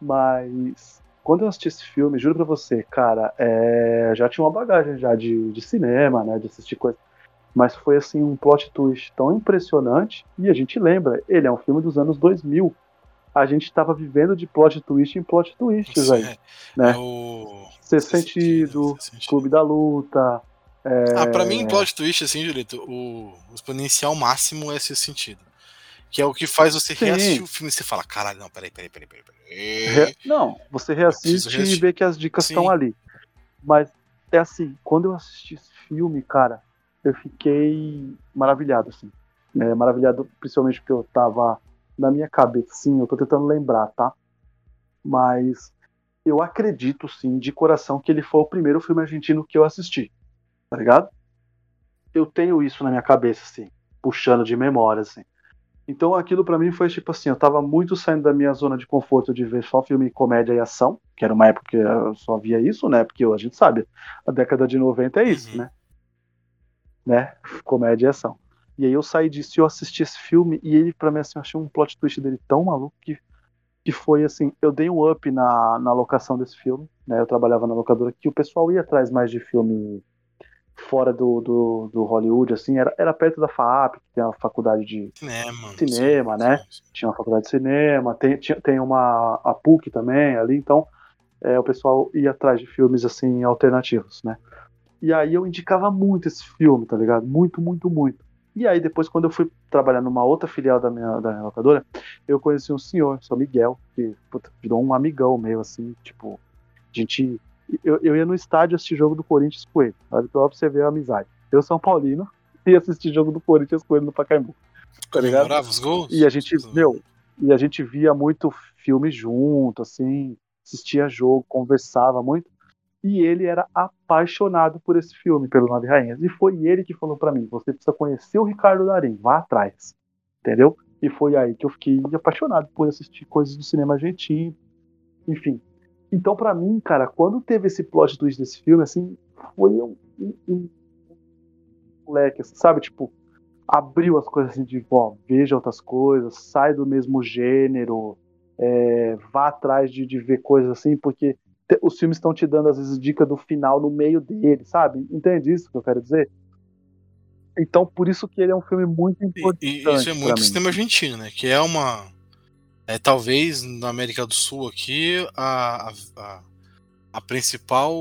mas quando eu assisti esse filme, juro pra você, cara, é, já tinha uma bagagem já de, de cinema, né, de assistir coisas mas foi assim um plot twist tão impressionante e a gente lembra, ele é um filme dos anos 2000. A gente estava vivendo de plot twist em plot twists aí, É, né? é o. Sentido, Sexto Sentido. Clube da Luta. É, Ah, pra mim, plot twist, assim, Julito, o, exponencial máximo é esse sentido. Que é o que faz você Sim. reassistir o filme e você fala, caralho, não, peraí, peraí, peraí, peraí. peraí. re- Não, você reassiste e vê que as dicas Sim. estão ali. Mas é assim, quando eu assisti esse filme, cara, eu fiquei maravilhado, assim. É, maravilhado, principalmente porque eu tava na minha cabeça, sim, eu tô tentando lembrar, tá? Mas eu acredito, sim, de coração, que ele foi o primeiro filme argentino que eu assisti, tá ligado? Eu tenho isso na minha cabeça, assim, puxando de memória, assim. Então aquilo pra mim foi tipo assim, eu tava muito saindo da minha zona de conforto de ver só filme comédia e ação, que era uma época que eu só via isso, né? Porque a gente sabe, a década de 90 é isso, Uhum. né? Né? Comédia e ação. E aí eu saí disso e eu assisti esse filme e ele, pra mim, assim, eu achei um plot twist dele tão maluco que, que foi assim, eu dei um up na, na locação desse filme, né? Eu trabalhava na locadora que o pessoal ia atrás mais de filme fora do, do, do Hollywood, assim, era, era perto da FAAP, que tem a faculdade de, Cinema. Cinema, né? sim, sim. tinha uma faculdade de cinema, tem, tinha, tem uma a PUC também ali, então é, o pessoal ia atrás de filmes assim alternativos, né? E aí eu indicava muito esse filme, tá ligado? Muito, muito, muito. E aí depois quando eu fui trabalhar numa outra filial da minha, da minha locadora, eu conheci um senhor, seu Miguel, que puta, virou um amigão meu, assim, tipo, a gente... Eu, eu ia no estádio assistir jogo do Corinthians com ele, sabe? Pra você ver a amizade. Eu, São Paulino, ia assistir jogo do Corinthians com ele no Pacaembu. Tá ligado? Os gols? E a gente, meu, e a gente via muito filme junto, assim, assistia jogo, conversava muito. E ele era apaixonado por esse filme, pelo Nove Rainhas. E foi ele que falou pra mim: você precisa conhecer o Ricardo Darim, vá atrás. Entendeu? E foi aí que eu fiquei apaixonado por assistir coisas do cinema argentino. Enfim. Então, pra mim, cara, quando teve esse plot twist desse filme, assim, foi um, um, um moleque, assim, sabe? Tipo, abriu as coisas assim de, ó, veja outras coisas, sai do mesmo gênero, é, vá atrás de, de ver coisas assim, porque te- os filmes estão te dando, às vezes, dica do final no meio dele, sabe? Entende isso que eu quero dizer? Então, por isso que ele é um filme muito E, importante. e isso é muito cinema argentino, né? Que é uma. É talvez na América do Sul aqui a, a, a, principal.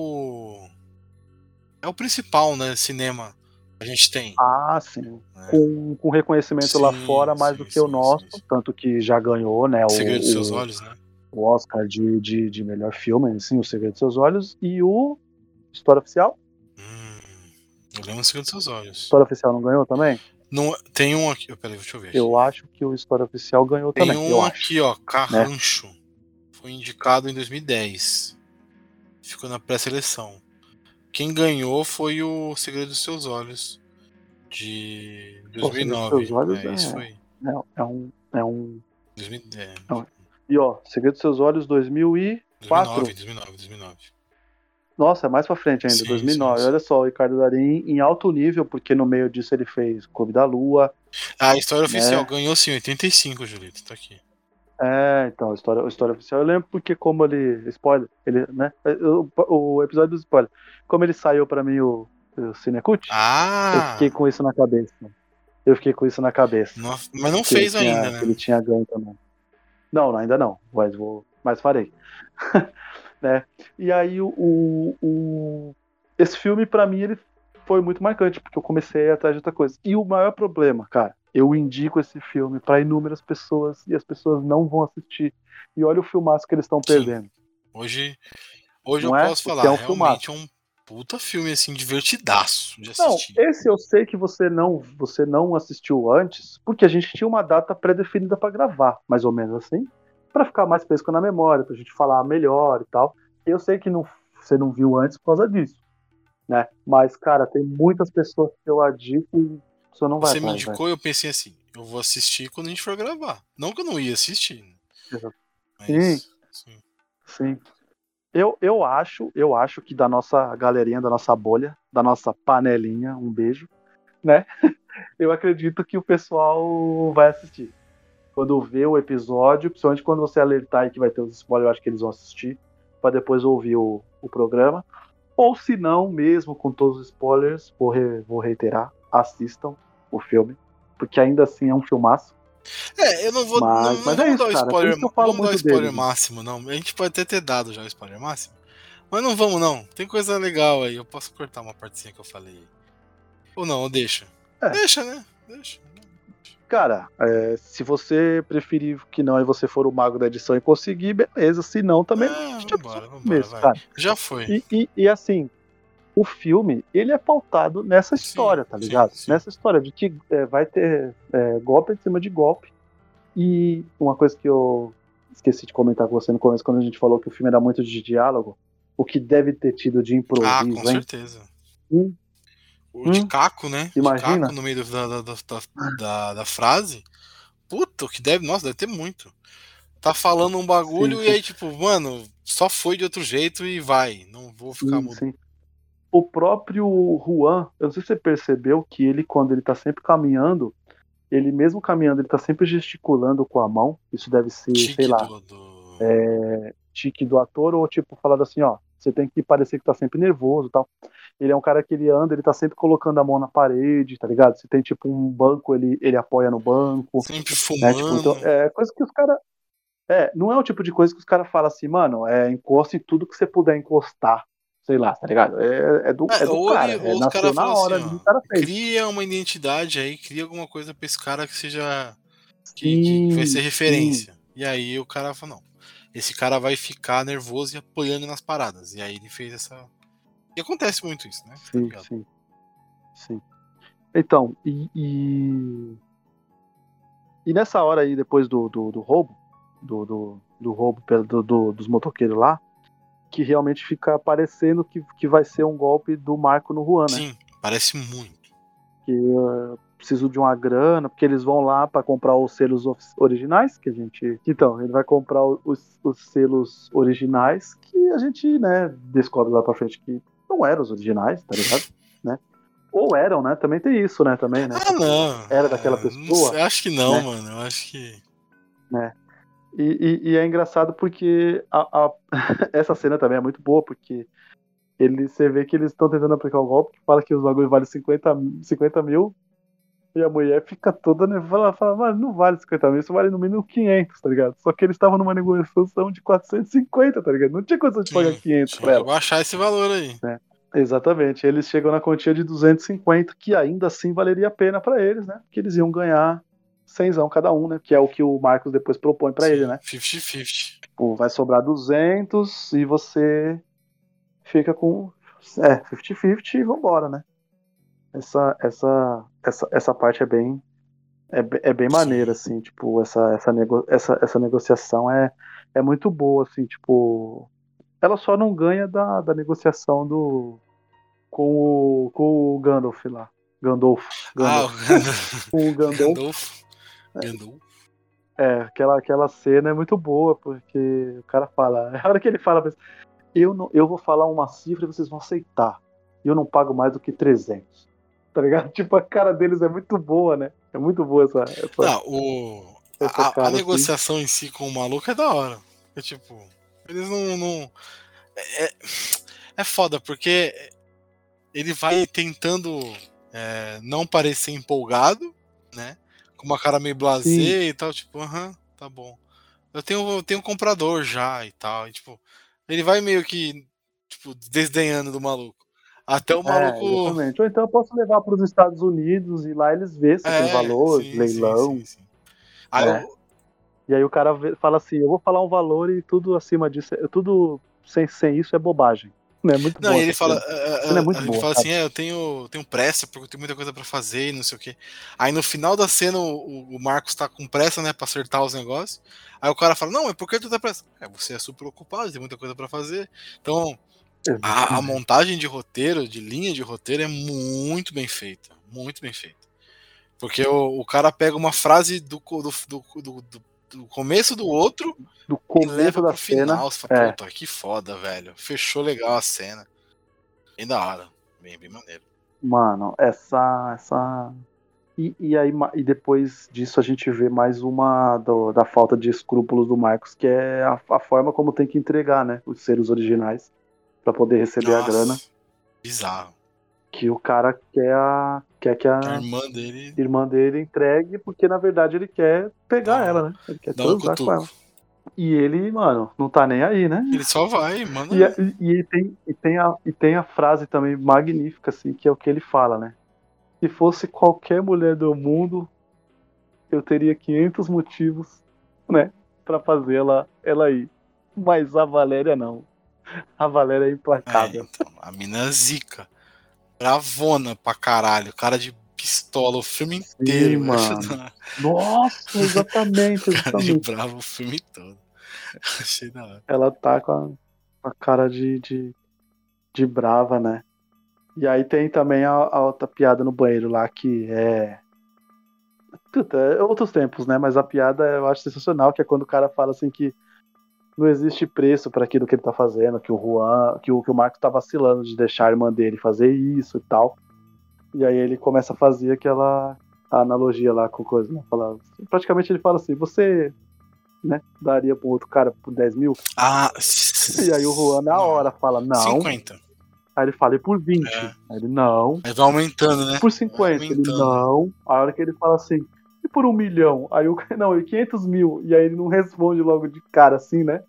É o principal, né? Cinema que a gente tem. Ah, sim. né? Com, com reconhecimento lá Sim, fora mais sim, do que o sim, nosso, sim, sim. tanto que já ganhou, né? O, Segredo dos Seus o- Olhos, né? o Oscar de, de, de melhor filme, sim, O Segredo dos Seus Olhos, e o História Oficial. Hum, eu lembro do Segredo dos Seus Olhos. História Oficial não ganhou também? Não, tem um aqui. Peraí, deixa eu ver. Eu acho que o História Oficial ganhou Tem também. um eu acho. Né? aqui, ó, Carrancho. Foi indicado em 2010. Ficou na pré-seleção. Quem ganhou foi o Segredo dos Seus Olhos. De Pô, Segredo dos 2009. Seus Olhos é, é- isso foi. É, é um, é um. 2010. Não. E ó, Segredo dos Seus Olhos 2004. 2009, 2009, 2009. Nossa, é mais pra frente ainda, Sim, 2009. sim, sim. Olha só, o Ricardo Darim em alto nível, porque no meio disso ele fez Clube da Lua. Ah, a história oficial Né? ganhou sim, 85, Julito, tá aqui. É, então, a história, a história oficial. Eu lembro porque, como ele. Spoiler, ele, né? O, o episódio do spoiler. Como ele saiu pra mim o, o Cinecut, eu Ah! fiquei com isso na cabeça. Eu fiquei com isso na cabeça. não- mas não fez tinha- ainda, que Ele né? tinha ganho também. Não, ainda não, mas vou, mas farei. né? E aí o, o- esse filme pra mim ele foi muito marcante porque eu comecei a ir atrás de outra coisa. E o maior problema, cara, eu indico esse filme pra inúmeras pessoas e as pessoas não vão assistir. E olha o filmaço que eles estão perdendo. Hoje, hoje Não eu é? posso Porque falar, é um realmente é um puta filme, assim, divertidaço de Não, assistir. esse eu sei que você não, você não assistiu antes, porque a gente tinha uma data pré-definida pra gravar, mais ou menos assim, Pra ficar mais fresco na memória, pra gente falar melhor e tal. Eu sei que não, você não viu antes por causa disso, né? Mas cara, tem muitas pessoas que eu adico e você não vai Você me atrás, indicou e eu pensei assim, eu vou assistir quando a gente for gravar. Não que eu não ia assistir. né? Exato. Mas, Sim. sim. Sim. Eu, eu acho, eu acho que da nossa galerinha, da nossa bolha, da nossa panelinha, um beijo, né? Eu acredito que o pessoal vai assistir. Quando vê o episódio, principalmente quando você alertar aí que vai ter os spoilers, eu acho que eles vão assistir, para depois ouvir o, o programa. Ou se não, mesmo com todos os spoilers, vou, re- vou reiterar, assistam o filme, porque ainda assim é um filmaço. É, eu não vou. Mas- não, não mas é vamos isso, dar o por spoiler, vamos dar o spoiler dele. máximo, não. A gente pode até ter dado já o spoiler máximo. Mas não vamos, não. Tem coisa legal aí. Eu posso cortar uma partezinha que eu falei. Ou não, ou deixa. É. Deixa, né? Deixa. Cara, é, se você preferir que não e você for o mago da edição e conseguir, beleza. Se não, também. Ah, vambora, vambora, começo, vai. cara. Já foi. E, e- e, assim, o filme, ele é pautado nessa Sim, história, tá sim, ligado? sim. Nessa história de que é, vai ter é, golpe em cima de golpe. E uma coisa que eu esqueci de comentar com você no começo, quando a gente falou que o filme era muito de diálogo, o que deve ter tido de improviso, Ah, com hein? certeza. Hum. O de Hum. caco, né? Imagina. De caco no meio da, da, da, da- da- frase. Puta, que deve. Nossa, deve ter muito. Tá falando um bagulho Sim, e aí, tipo, mano, só foi de outro jeito e vai. Não vou ficar Sim, sim. O próprio Juan, eu não sei se você percebeu que ele, quando ele tá sempre caminhando, ele mesmo caminhando, ele tá sempre gesticulando com a mão. Isso deve ser, Tique sei lá, do- do- tique do ator, ou tipo, falando assim, ó, você tem que parecer que tá sempre nervoso e tal. Ele é um cara que ele anda, ele tá sempre colocando a mão na parede, tá ligado? Se tem tipo um banco, ele, ele apoia no banco. Sempre né? fumando. Tipo, então, é coisa que os caras. É, não é o tipo de coisa que os caras falam assim, mano, é encosta em tudo que você puder encostar. Sei lá, tá ligado? É, é do, É, é do ou cara. ele- é, ou os nasceu caras na falam hora assim, ali, ó, cara cria uma identidade aí, cria alguma coisa pra esse cara que seja. que, que vai Sim, ser referência. E aí o cara fala, não. Esse cara vai ficar nervoso e apoiando nas paradas. E aí ele fez essa. E acontece muito isso, né? Tá Sim, ligado? sim. Sim. Então, e, e. e nessa hora aí, depois do, do, do roubo, do, do, do roubo do, do- dos motoqueiros lá, que realmente fica parecendo que, que vai ser um golpe do Marco no Juan, né? Sim, parece muito. Que uh, preciso de uma grana, porque eles vão lá para comprar os selos originais, que a gente. Então, ele vai comprar os, os selos originais, que a gente, né, descobre lá pra frente que não eram os originais, tá ligado? né? Ou eram, né? Também tem isso, né? Também, né? Ah, não. Era daquela pessoa, acho que não, né? mano. Eu acho que. E, e- e é engraçado porque a- a- essa cena também é muito boa, porque ele, você vê que eles estão tentando aplicar o golpe, que fala que os bagulhos valem 50, 50 mil, e a mulher fica toda nervosa, ela fala, mas não vale 50 mil, isso vale no mínimo 500, tá ligado? Só que eles estavam numa negociação de 450, tá ligado? Não tinha condição de pagar Sim, 500 Tinha pra que ela. baixar esse valor aí. Exatamente, eles chegam na quantia de 250, que ainda assim valeria a pena pra eles, né? Porque eles iam ganhar 100 cada um, né? Que é o que o Marcos depois propõe pra ele, né? 50-50. Tipo, vai sobrar 200 e você fica com é, 50-50 e vambora, né? Essa, essa, essa, essa parte é bem é, é bem maneira, assim, tipo, essa, essa, nego, essa, essa negociação é, é muito boa, assim, tipo, ela só não ganha da, da negociação do com o, com o Gandalf lá. Gandalf. Ah, o com o Gandalf. Gandalf. É, aquela, aquela cena é muito boa, porque o cara fala. A hora que ele fala, eu, não, eu vou falar uma cifra e vocês vão aceitar. E eu não pago mais do que 300. Tá ligado? Tipo, a cara deles é muito boa, né? É muito boa essa. essa não, o, essa a, a assim. negociação em si com o maluco é da hora. É tipo, eles não. não é, é, é foda, porque ele vai tentando é, não parecer empolgado, né? Com uma cara meio blasé e tal, tipo, aham, tá bom. Eu tenho, eu tenho um comprador já e tal. E, tipo, ele vai meio que, tipo, desdenhando do maluco. Até o é, maluco. É, exatamente. Ou então eu posso levar para os Estados Unidos e lá eles vê se é, tem valor, sim, leilão. Sim, sim, aí né? eu... E aí o cara fala assim: eu vou falar um valor e tudo acima disso, tudo sem, sem isso é bobagem. Não, é muito não, ele fala, uh, é muito ele boa, fala assim, é, eu tenho, tenho pressa porque eu tenho muita coisa para fazer e não sei o que. Aí no final da cena o, o Marcos tá com pressa, né, para acertar os negócios. Aí o cara fala, não, mas por que tu tá pressa? É, você é super ocupado, tem muita coisa para fazer. Então, a, a, montagem de roteiro, de linha de roteiro é muito bem feita, muito bem feita. Porque o, o cara pega uma frase do, do, do, do começo do outro do começo e leva da pro cena, final. Você fala, é. puta, que foda, velho. Fechou legal a cena. Bem da hora. Bem, bem maneiro. Mano, essa. essa... E, e aí e depois disso a gente vê mais uma do, da falta de escrúpulos do Marcos, que é a, a, forma como tem que entregar, né? Os seres originais para poder receber Nossa, a grana. Bizarro. Que o cara quer a, quer que a, a irmã dele irmã dele entregue, porque na verdade ele quer pegar dá, ela, né? Ele quer transar com ela. E ele, mano, não tá nem aí, né? Ele só vai, mano. E, e, e, tem, e, tem a, e tem a frase também magnífica, assim, que é o que ele fala, né? Se fosse qualquer mulher do mundo, eu teria 500 motivos, né? Pra fazer ela, ela ir. Mas a Valéria não. A Valéria é implacável. É, então, a mina é zica bravona pra caralho. Cara de pistola o filme inteiro. Sim, mano. Nossa, exatamente, exatamente. cara de bravo o filme todo. Achei da hora. Ela tá com a, com a cara de, de, de, brava, né? E aí tem também a, a, outra piada no banheiro lá que é. Puta, é outros tempos, né? Mas a piada eu acho sensacional, que é quando o cara fala assim que não existe preço para aquilo que ele tá fazendo, que o Juan, que o, que o Marcos tá vacilando de deixar a irmã dele fazer isso e tal. E aí ele começa a fazer aquela analogia lá com coisa, né? Fala, praticamente ele fala assim, você né, daria para outro cara por 10 mil? Ah, e aí o Juan na hora fala, não. 50. Aí ele fala, e por 20? É. Aí ele, não. Aí vai aumentando, né? Por 50. Ele, não. A hora que ele fala assim, por um milhão? Aí o não, e 500 mil. E aí ele não responde logo de cara assim, né?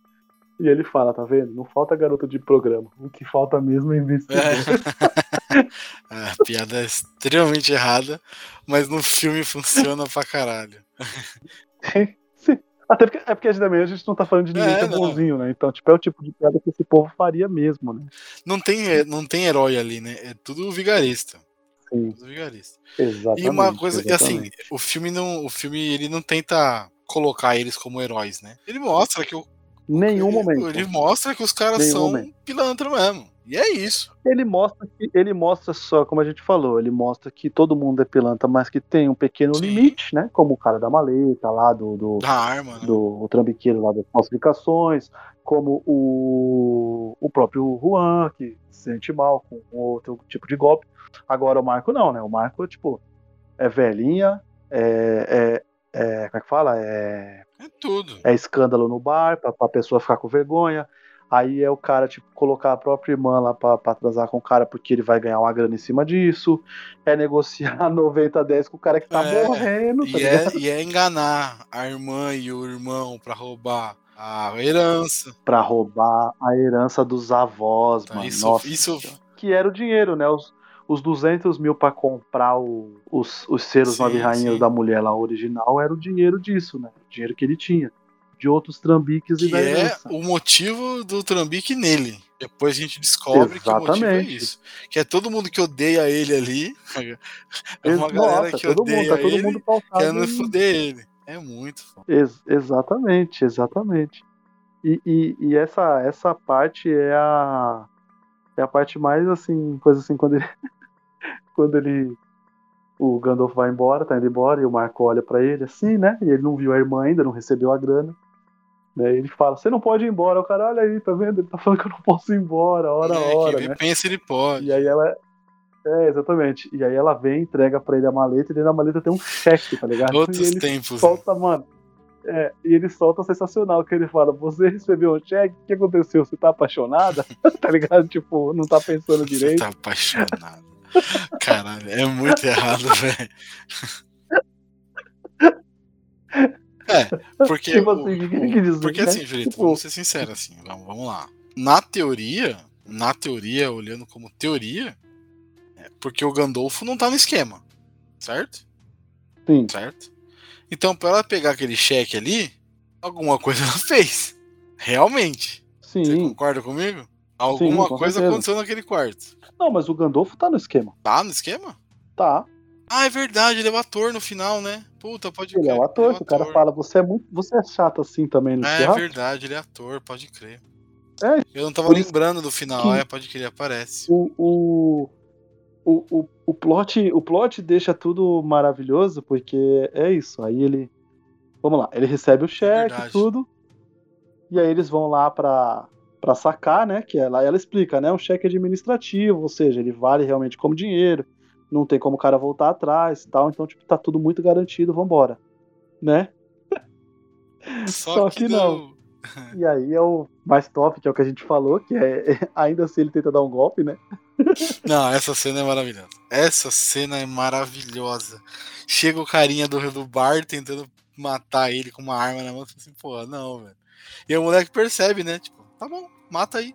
E ele fala, tá vendo? Não falta garota de programa. O que falta mesmo é investidor. É. é, piada é extremamente errada, mas no filme funciona pra caralho. Sim. Até porque, é porque também a gente não tá falando de ninguém é, que é bonzinho, né? Então, tipo, é o tipo de piada que esse povo faria mesmo, né? Não tem, não tem herói ali, né? É tudo vigarista. Sim. Tudo vigarista. Exatamente. E uma coisa que, assim, o filme não. O filme ele não tenta colocar eles como heróis, né? Ele mostra que o Nenhum ele, momento. Ele mostra que os caras Nenhum são momento. pilantra mesmo. E é isso. Ele mostra que ele mostra só, como a gente falou, ele mostra que todo mundo é pilantra, mas que tem um pequeno Sim. limite, né? Como o cara da maleta lá, do. do da arma, né? Do trambiqueiro lá das falsificações, como o, o próprio Juan, que se sente mal com outro tipo de golpe. Agora o Marco não, né? O Marco, tipo, é velhinha, é, é, é, como é que fala? É, é tudo. É escândalo no bar, pra, pra pessoa ficar com vergonha. Aí é o cara, tipo, colocar a própria irmã lá pra, pra transar com o cara porque ele vai ganhar uma grana em cima disso. É negociar 90 a 10 com o cara que tá é, morrendo. Tá e, é, e, é, enganar a irmã e o irmão pra roubar a herança. Pra roubar a herança dos avós, então, mano. Isso, Nossa, isso... Que era o dinheiro, né? Os, os 200 mil para comprar o, os, os selos sim, nove rainhas sim. da mulher lá original era o dinheiro disso, né? O dinheiro que ele tinha. De outros trambiques que e da é o motivo do trambique nele. Depois a gente descobre Exatamente. que o motivo é isso. Que é todo mundo que odeia ele ali. É uma galera Nossa, que odeia mundo, tá todo ele mundo querendo fuder ele. É muito foda. Ex exatamente, exatamente. E, e, e, essa, essa parte é a, é a parte mais assim, coisa assim, quando ele. quando ele. o Gandalf vai embora, tá indo embora, e o Marco olha pra ele assim, né? E ele não viu a irmã ainda, não recebeu a grana. Daí ele fala, você não pode ir embora. O cara, olha aí, tá vendo? Ele tá falando que eu não posso ir embora, hora a É, hora, quem né? pensa ele pode. E aí ela. É, exatamente. E aí ela vem, entrega pra ele a maleta, e dentro da maleta tem um cheque, tá ligado? Outros ele tempos. né? solta, mano. É, e ele solta sensacional, que ele fala, você recebeu um cheque, o que aconteceu? Você tá apaixonada? tá ligado? Tipo, não tá pensando Você direito. tá apaixonado. Caralho, é muito errado, velho. É, porque. Tipo assim, o que dizer, Porque né? assim, Julito, Tipo- vamos ser sinceros assim, vamos, vamos lá. Na teoria, na teoria, olhando como teoria, é porque o Gandolfo não tá no esquema, certo? Sim, Certo? Então, pra ela pegar aquele cheque ali, alguma coisa ela fez. Realmente. Você sim. concorda comigo? Alguma com coisa certeza. aconteceu naquele quarto. Não, mas o Gandolfo tá no esquema. Tá no esquema? Tá. Ah, é verdade, ele é o ator no final, né? Puta, pode Ele crer. é o ator. ele o cara fala, você é muito. Você é chato assim também no É teatro? verdade, ele é ator, pode crer. É, Eu não tava lembrando do final, que- é, pode crer, aparece. o, o, o, o, o, plot, o plot deixa tudo maravilhoso, porque é isso. Aí ele. Vamos lá, ele recebe o cheque verdade. e tudo. E aí eles vão lá pra, pra sacar, né? Que ela, ela explica, né? Um cheque administrativo, ou seja, ele vale realmente como dinheiro. Não tem como o cara voltar atrás e tal. Então, tipo, tá tudo muito garantido, vambora. Né? Só, Só que, que não. E aí é o mais top, que é o que a gente falou, que é ainda assim ele tenta dar um golpe, né? Não, essa cena é maravilhosa. Essa cena é maravilhosa. Chega o carinha do, do bar tentando matar ele com uma arma na mão. Assim, Pô, não, velho. E o moleque percebe, né? Tipo, tá bom, mata aí.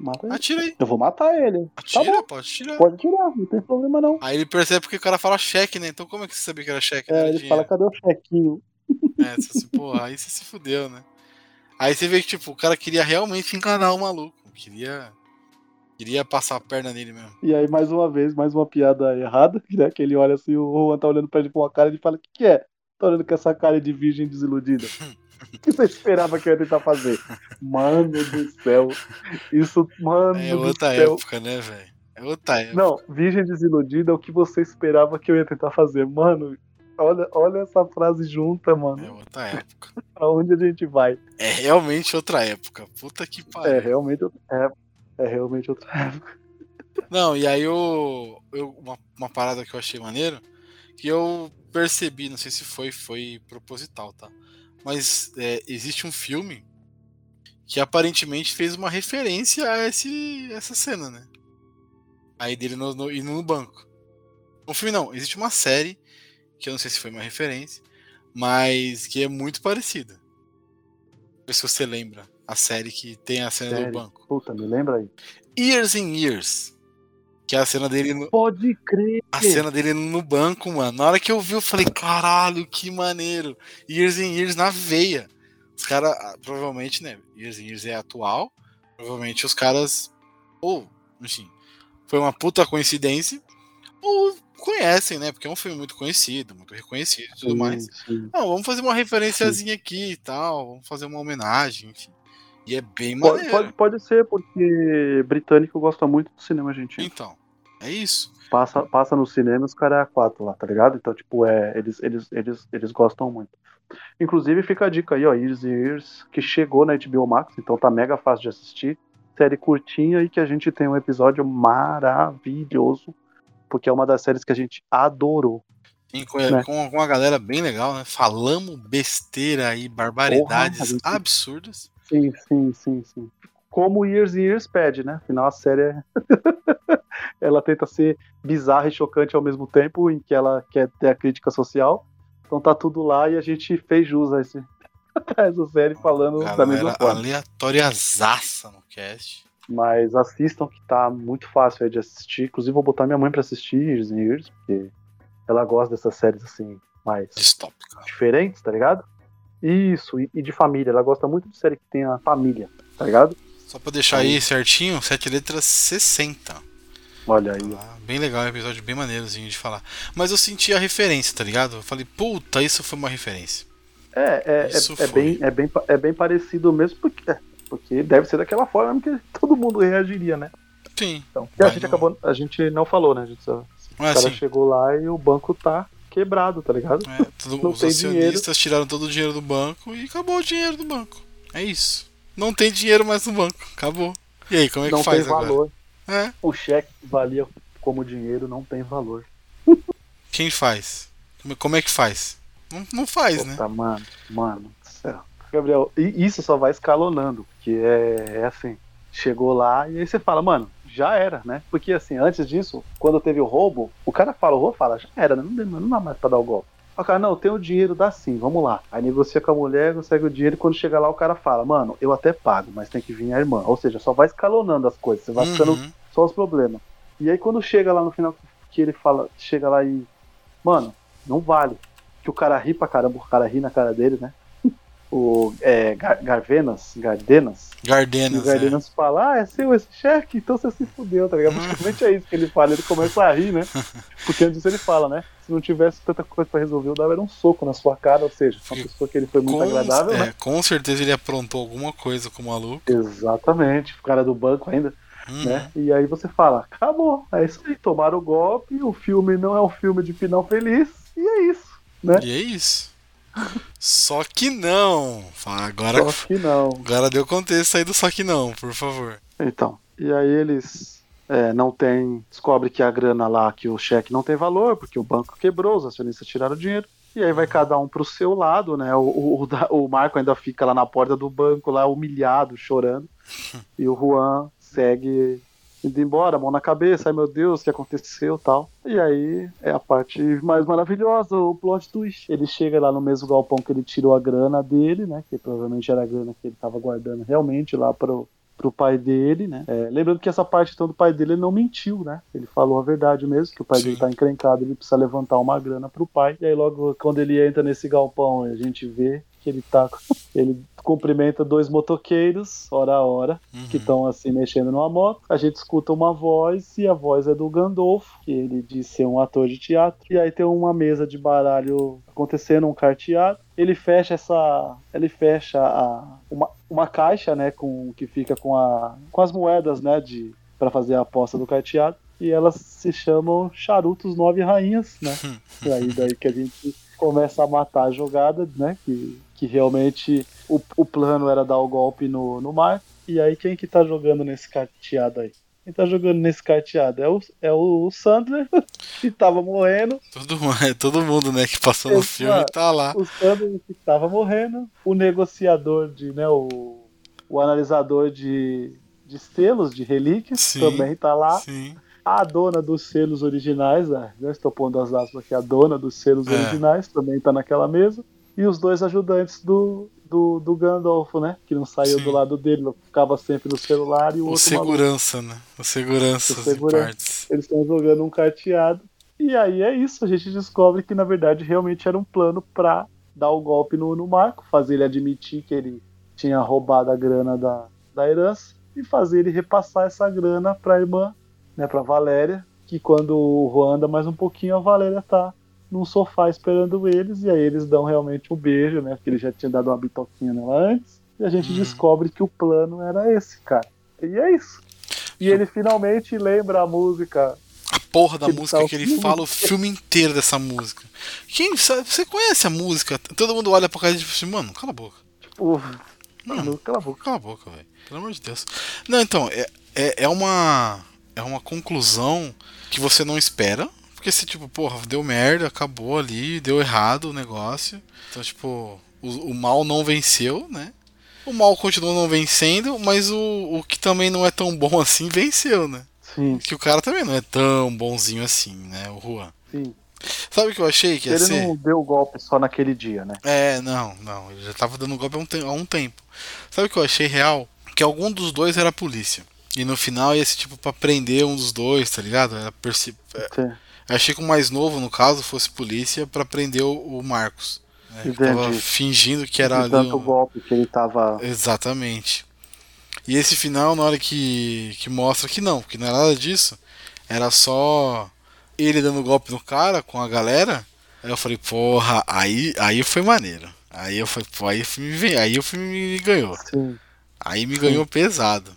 Mata ele. Atira aí. Eu vou matar ele. Atira, Tá bom. pode tirar. Pode tirar, não tem problema não. Aí ele percebe porque o cara fala cheque, né? Então como é que você sabia que era cheque? É, era ele dinheiro? fala, cadê o chequinho? É, você assim, porra, aí você se fudeu, né? Aí você vê que, tipo, o cara queria realmente enganar o maluco. Queria. Queria passar a perna nele mesmo. E aí, mais uma vez, mais uma piada errada, né? Que ele olha assim, o Juan tá olhando pra ele com uma cara e ele fala, o que, que é? Tá olhando com essa cara de virgem desiludida. O que você esperava que eu ia tentar fazer? Mano do céu. Isso, mano É do outra céu. época, né, velho? É outra época. Não, virgem desiludida é o que você esperava que eu ia tentar fazer. Mano, olha, olha essa frase junta, É mano. outra época. Pra onde a gente vai? É realmente outra época. Puta que pariu. É realmente outra época. É realmente outra época. Não, e aí eu, eu uma, uma parada que eu achei maneiro, que eu percebi, não sei se foi, foi proposital, tá? Mas é, existe um filme que aparentemente fez uma referência a esse, essa cena, né? Aí dele no, no, indo no banco. Um filme não, existe uma série, que eu não sei se foi uma referência, mas que é muito parecida. Não sei se você lembra. A série que tem a cena Série? do banco. Puta, me lembra aí. Years and Years. Que é a cena dele no, Pode crer. a cena dele no banco, mano. Na hora que eu vi, eu falei, caralho, que maneiro. Years and Years na veia. Os caras, ah, provavelmente, né? Years and Years é atual. Provavelmente os caras, ou, enfim, foi uma puta coincidência. Ou conhecem, né? Porque é um filme muito conhecido, muito reconhecido e tudo mais. Sim. Não, vamos fazer uma referenciazinha aqui e tal. Vamos fazer uma homenagem, enfim. E é bem Pode, maneiro. pode, pode ser, porque britânico gosta muito do cinema argentino. Então, é isso. Passa, passa no cinema e os caras é a quatro lá, tá ligado? Então, tipo, é, eles, eles, eles, eles gostam muito. Inclusive, fica a dica aí, ó, Years and Years, que chegou na HBO Max, então tá mega fácil de assistir. Série curtinha e que a gente tem um episódio maravilhoso, porque é uma das séries que a gente adorou. Sim, com, Né? com, uma galera bem legal, né? Falamos besteira aí, barbaridades Porra, gente- absurdas. Sim, sim, sim, sim. Como Years and Years pede, né? Afinal, a série é... ela tenta ser bizarra e chocante ao mesmo tempo, em que ela quer ter a crítica social. Então tá tudo lá e a gente fez jus a esse, essa série falando da mesma Galera forma. aleatoriazaça no cast. Mas assistam que tá muito fácil aí de assistir. Inclusive vou botar minha mãe pra assistir Years and Years, porque ela gosta dessas séries assim, mais Distópica. diferentes, tá ligado? Isso, e, e de família. Ela gosta muito de série que tem a família, tá ligado? Só pra deixar aí certinho, sete letras 60. Olha aí. Ah, bem legal, um episódio bem maneirozinho de falar. Mas eu senti a referência, tá ligado? Eu falei, puta, isso foi uma referência. É, é, é, é bem, é, bem, é bem parecido mesmo, porque, é, porque deve ser daquela forma que todo mundo reagiria, né? Sim. Então, a gente no- acabou, a gente não falou, né? A gente só O Mas cara assim, chegou lá e o banco tá quebrado, tá ligado? é, tudo- Não os acionistas tiraram todo o dinheiro do banco e acabou o dinheiro do banco. É isso. Não tem dinheiro mais no banco. Acabou. E aí, como é que não faz tem agora? valor. É, O cheque que valia como dinheiro não tem valor. quem faz? Como, é que faz? Não, não faz, né? Puta, mano, mano do céu. Gabriel, isso só vai escalonando, que é, é assim, chegou lá e aí você fala, mano, já era, né? Porque assim, antes disso, quando teve o roubo, o cara fala, o roubo fala, já era, né? não, não dá mais pra dar o golpe. O cara, não, tem o dinheiro, dá sim, vamos lá. Aí negocia com a mulher, consegue o dinheiro e quando chega lá o cara fala, mano, eu até pago, mas tem que vir a irmã. Ou seja, só vai escalonando as coisas, você vai ficando Uhum. só os problemas. E aí quando chega lá no final, que ele fala, chega lá e. Mano, não vale. Que o cara ri pra caramba, o cara ri na cara dele, né? O é, Gar- Garvenas, Gardenas, e o Gardenas, é. Gardenas fala, ah, é seu esse cheque, então você se fudeu, tá ligado? Praticamente é isso que ele fala, ele começa a rir, né? Porque antes ele fala, né? Se não tivesse tanta coisa pra resolver, eu dava era um soco na sua cara, ou seja, uma pessoa que ele foi muito Com, agradável, é, né? com certeza ele aprontou alguma coisa com o maluco. Exatamente, o cara do banco ainda. Uhum. né? E aí você fala, acabou, é isso aí, tomaram o golpe, o filme não é um filme de final feliz, e é isso, né? E é isso. Só que não. Agora, Só que não. agora deu contexto aí do só que não, por favor. Então, e aí eles é, não tem, descobre que a grana lá, que o cheque não tem valor, porque o banco quebrou, os acionistas tiraram o dinheiro. E aí vai cada um pro seu lado, né? O, o, o Marco ainda fica lá na porta do banco, lá humilhado, chorando. E o Juan segue indo embora, mão na cabeça, ai meu Deus, o que aconteceu tal. E aí é a parte mais maravilhosa, o plot twist. Ele chega lá no mesmo galpão que ele tirou a grana dele, né? Que provavelmente era a grana que ele tava guardando realmente lá pro, pro pai dele, né? É, lembrando que essa parte então do pai dele ele não mentiu, né? Ele falou a verdade mesmo, que o pai Sim. dele tá encrencado, ele precisa levantar uma grana pro pai. E aí logo quando ele entra nesse galpão, a gente vê que ele tá ele cumprimenta dois motoqueiros, hora a hora, Uhum. que estão assim mexendo numa moto. A gente escuta uma voz e a voz é do Gandolfo, que ele diz ser um ator de teatro. E aí tem uma mesa de baralho acontecendo, um carteado. Ele fecha essa, ele fecha a, uma, uma caixa, né, com que fica com a com as moedas, né, de para fazer a aposta do carteado. E elas se chamam charutos nove rainhas, né? E aí daí que a gente começa a matar a jogada, né? Que, que realmente o, o plano era dar o golpe no, no mar. E aí quem que tá jogando nesse carteado aí? Quem tá jogando nesse carteado é o, é o Sandler, que tava morrendo. Todo, é todo mundo, né, que passou no Exato. filme tá lá. O Sandler que tava morrendo. O negociador de, né? O, o analisador de, de selos, de relíquias, Sim. também tá lá. Sim. A dona dos selos originais, né? já estou pondo as aspas aqui, a dona dos selos É. originais também tá naquela mesa. E os dois ajudantes do, do, do Gandalfo, né? Que não saiu Sim. do lado dele, ficava sempre no celular e o, O outro maluco. segurança, né? O segurança O segurança. Eles estão jogando um carteado. E aí é isso, a gente descobre que na verdade realmente era um plano pra dar o golpe no, no Marco, fazer ele admitir que ele tinha roubado a grana da, da herança e fazer ele repassar essa grana pra irmã, né, pra Valéria, que quando o Juan anda mais um pouquinho, a Valéria tá num sofá esperando eles, e aí eles dão realmente um beijo, né, porque ele já tinha dado uma bitoquinha nela antes, e a gente Uhum. descobre que o plano era esse, cara. E é isso. E ele finalmente lembra a música A porra da Ele música tá que ele fala o filme inteiro dessa música. Quem sabe, você conhece a música? Todo mundo olha pra cara e diz assim, mano, cala a boca. Tipo, mano, cala a boca. Cala a boca, velho. Pelo amor de Deus. Não, então, é, é, é uma. É uma conclusão que você não espera. Porque se, tipo, porra, deu merda, acabou ali, deu errado o negócio. Então, tipo, o, o mal não venceu, né? O mal continua não vencendo, mas o, o que também não é tão bom assim venceu, né? Sim, Que o cara também não é tão bonzinho assim, né? O Juan. sim. Sabe o que eu achei que ia Ele ser? não deu golpe só naquele dia, né? É, não, não. Ele já tava dando golpe há um, te- há um tempo. Sabe o que eu achei real? Que algum dos dois era a polícia. E no final ia ser tipo pra prender um dos dois, tá ligado? Era perce- é, Sim. Achei que o mais novo, no caso, fosse polícia pra prender o, o Marcos. né? Tava fingindo que era De ali. tanto um- golpe que ele tava. Exatamente. E esse final, na hora que, que mostra que não, que não era nada disso, era só ele dando golpe no cara com a galera. Aí eu falei, porra, aí, aí foi maneiro. Aí eu falei, pô, aí, o filme aí o filme me ganhou. Sim, Aí me ganhou pesado.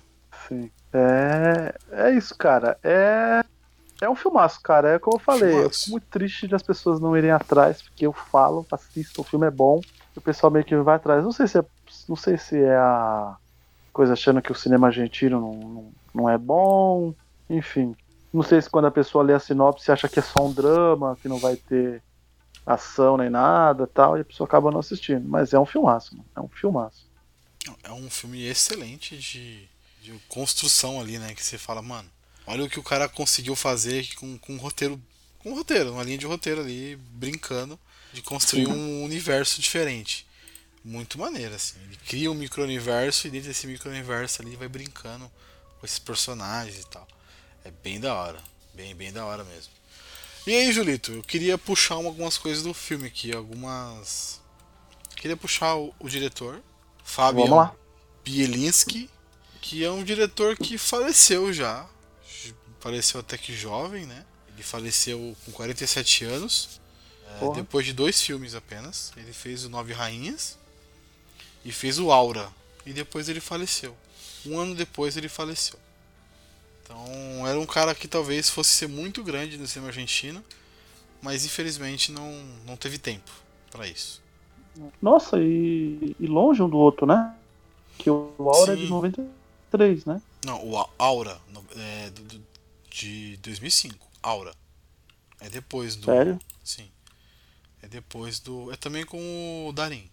sim. É, é isso, cara. É. É um filmaço, cara. É como eu falei, eu fico muito triste de as pessoas não irem atrás, porque eu falo, assisto, o filme é bom, e o pessoal meio que vai atrás. Não sei se é, não sei se é a coisa achando que o cinema argentino não, não, não é bom, enfim. Não sei se quando a pessoa lê a sinopse acha que é só um drama, que não vai ter ação nem nada tal, e a pessoa acaba não assistindo. Mas é um filmaço, mano. É um filmaço. É um filme excelente de, de construção ali, né? Que você fala, mano, olha o que o cara conseguiu fazer com, com um roteiro. Com um roteiro, uma linha de roteiro ali, brincando, de construir um universo diferente. Muito maneiro, assim. Ele cria um micro-universo e dentro desse micro-universo ali vai brincando com esses personagens e tal. É bem da hora. Bem, bem da hora mesmo. E aí, Julito, eu queria puxar um- algumas coisas do filme aqui, algumas. Queria puxar o, o diretor, lá. Bielinski, que é um diretor que faleceu já. Faleceu até que jovem, né? Ele faleceu com 47 anos. É, depois de dois filmes apenas. Ele fez o Nove Rainhas e fez o Aura. E depois ele faleceu. Um ano depois ele faleceu. Então era um cara que talvez fosse ser muito grande no cinema argentino, mas infelizmente não, não teve tempo para isso. Nossa, e, e, longe um do outro, né? Que o Aura Sim. é de 90 3, né? Não, o Aura é do, de 2005. Aura. É depois do. Sério? Sim. É depois do. É também com o Darim.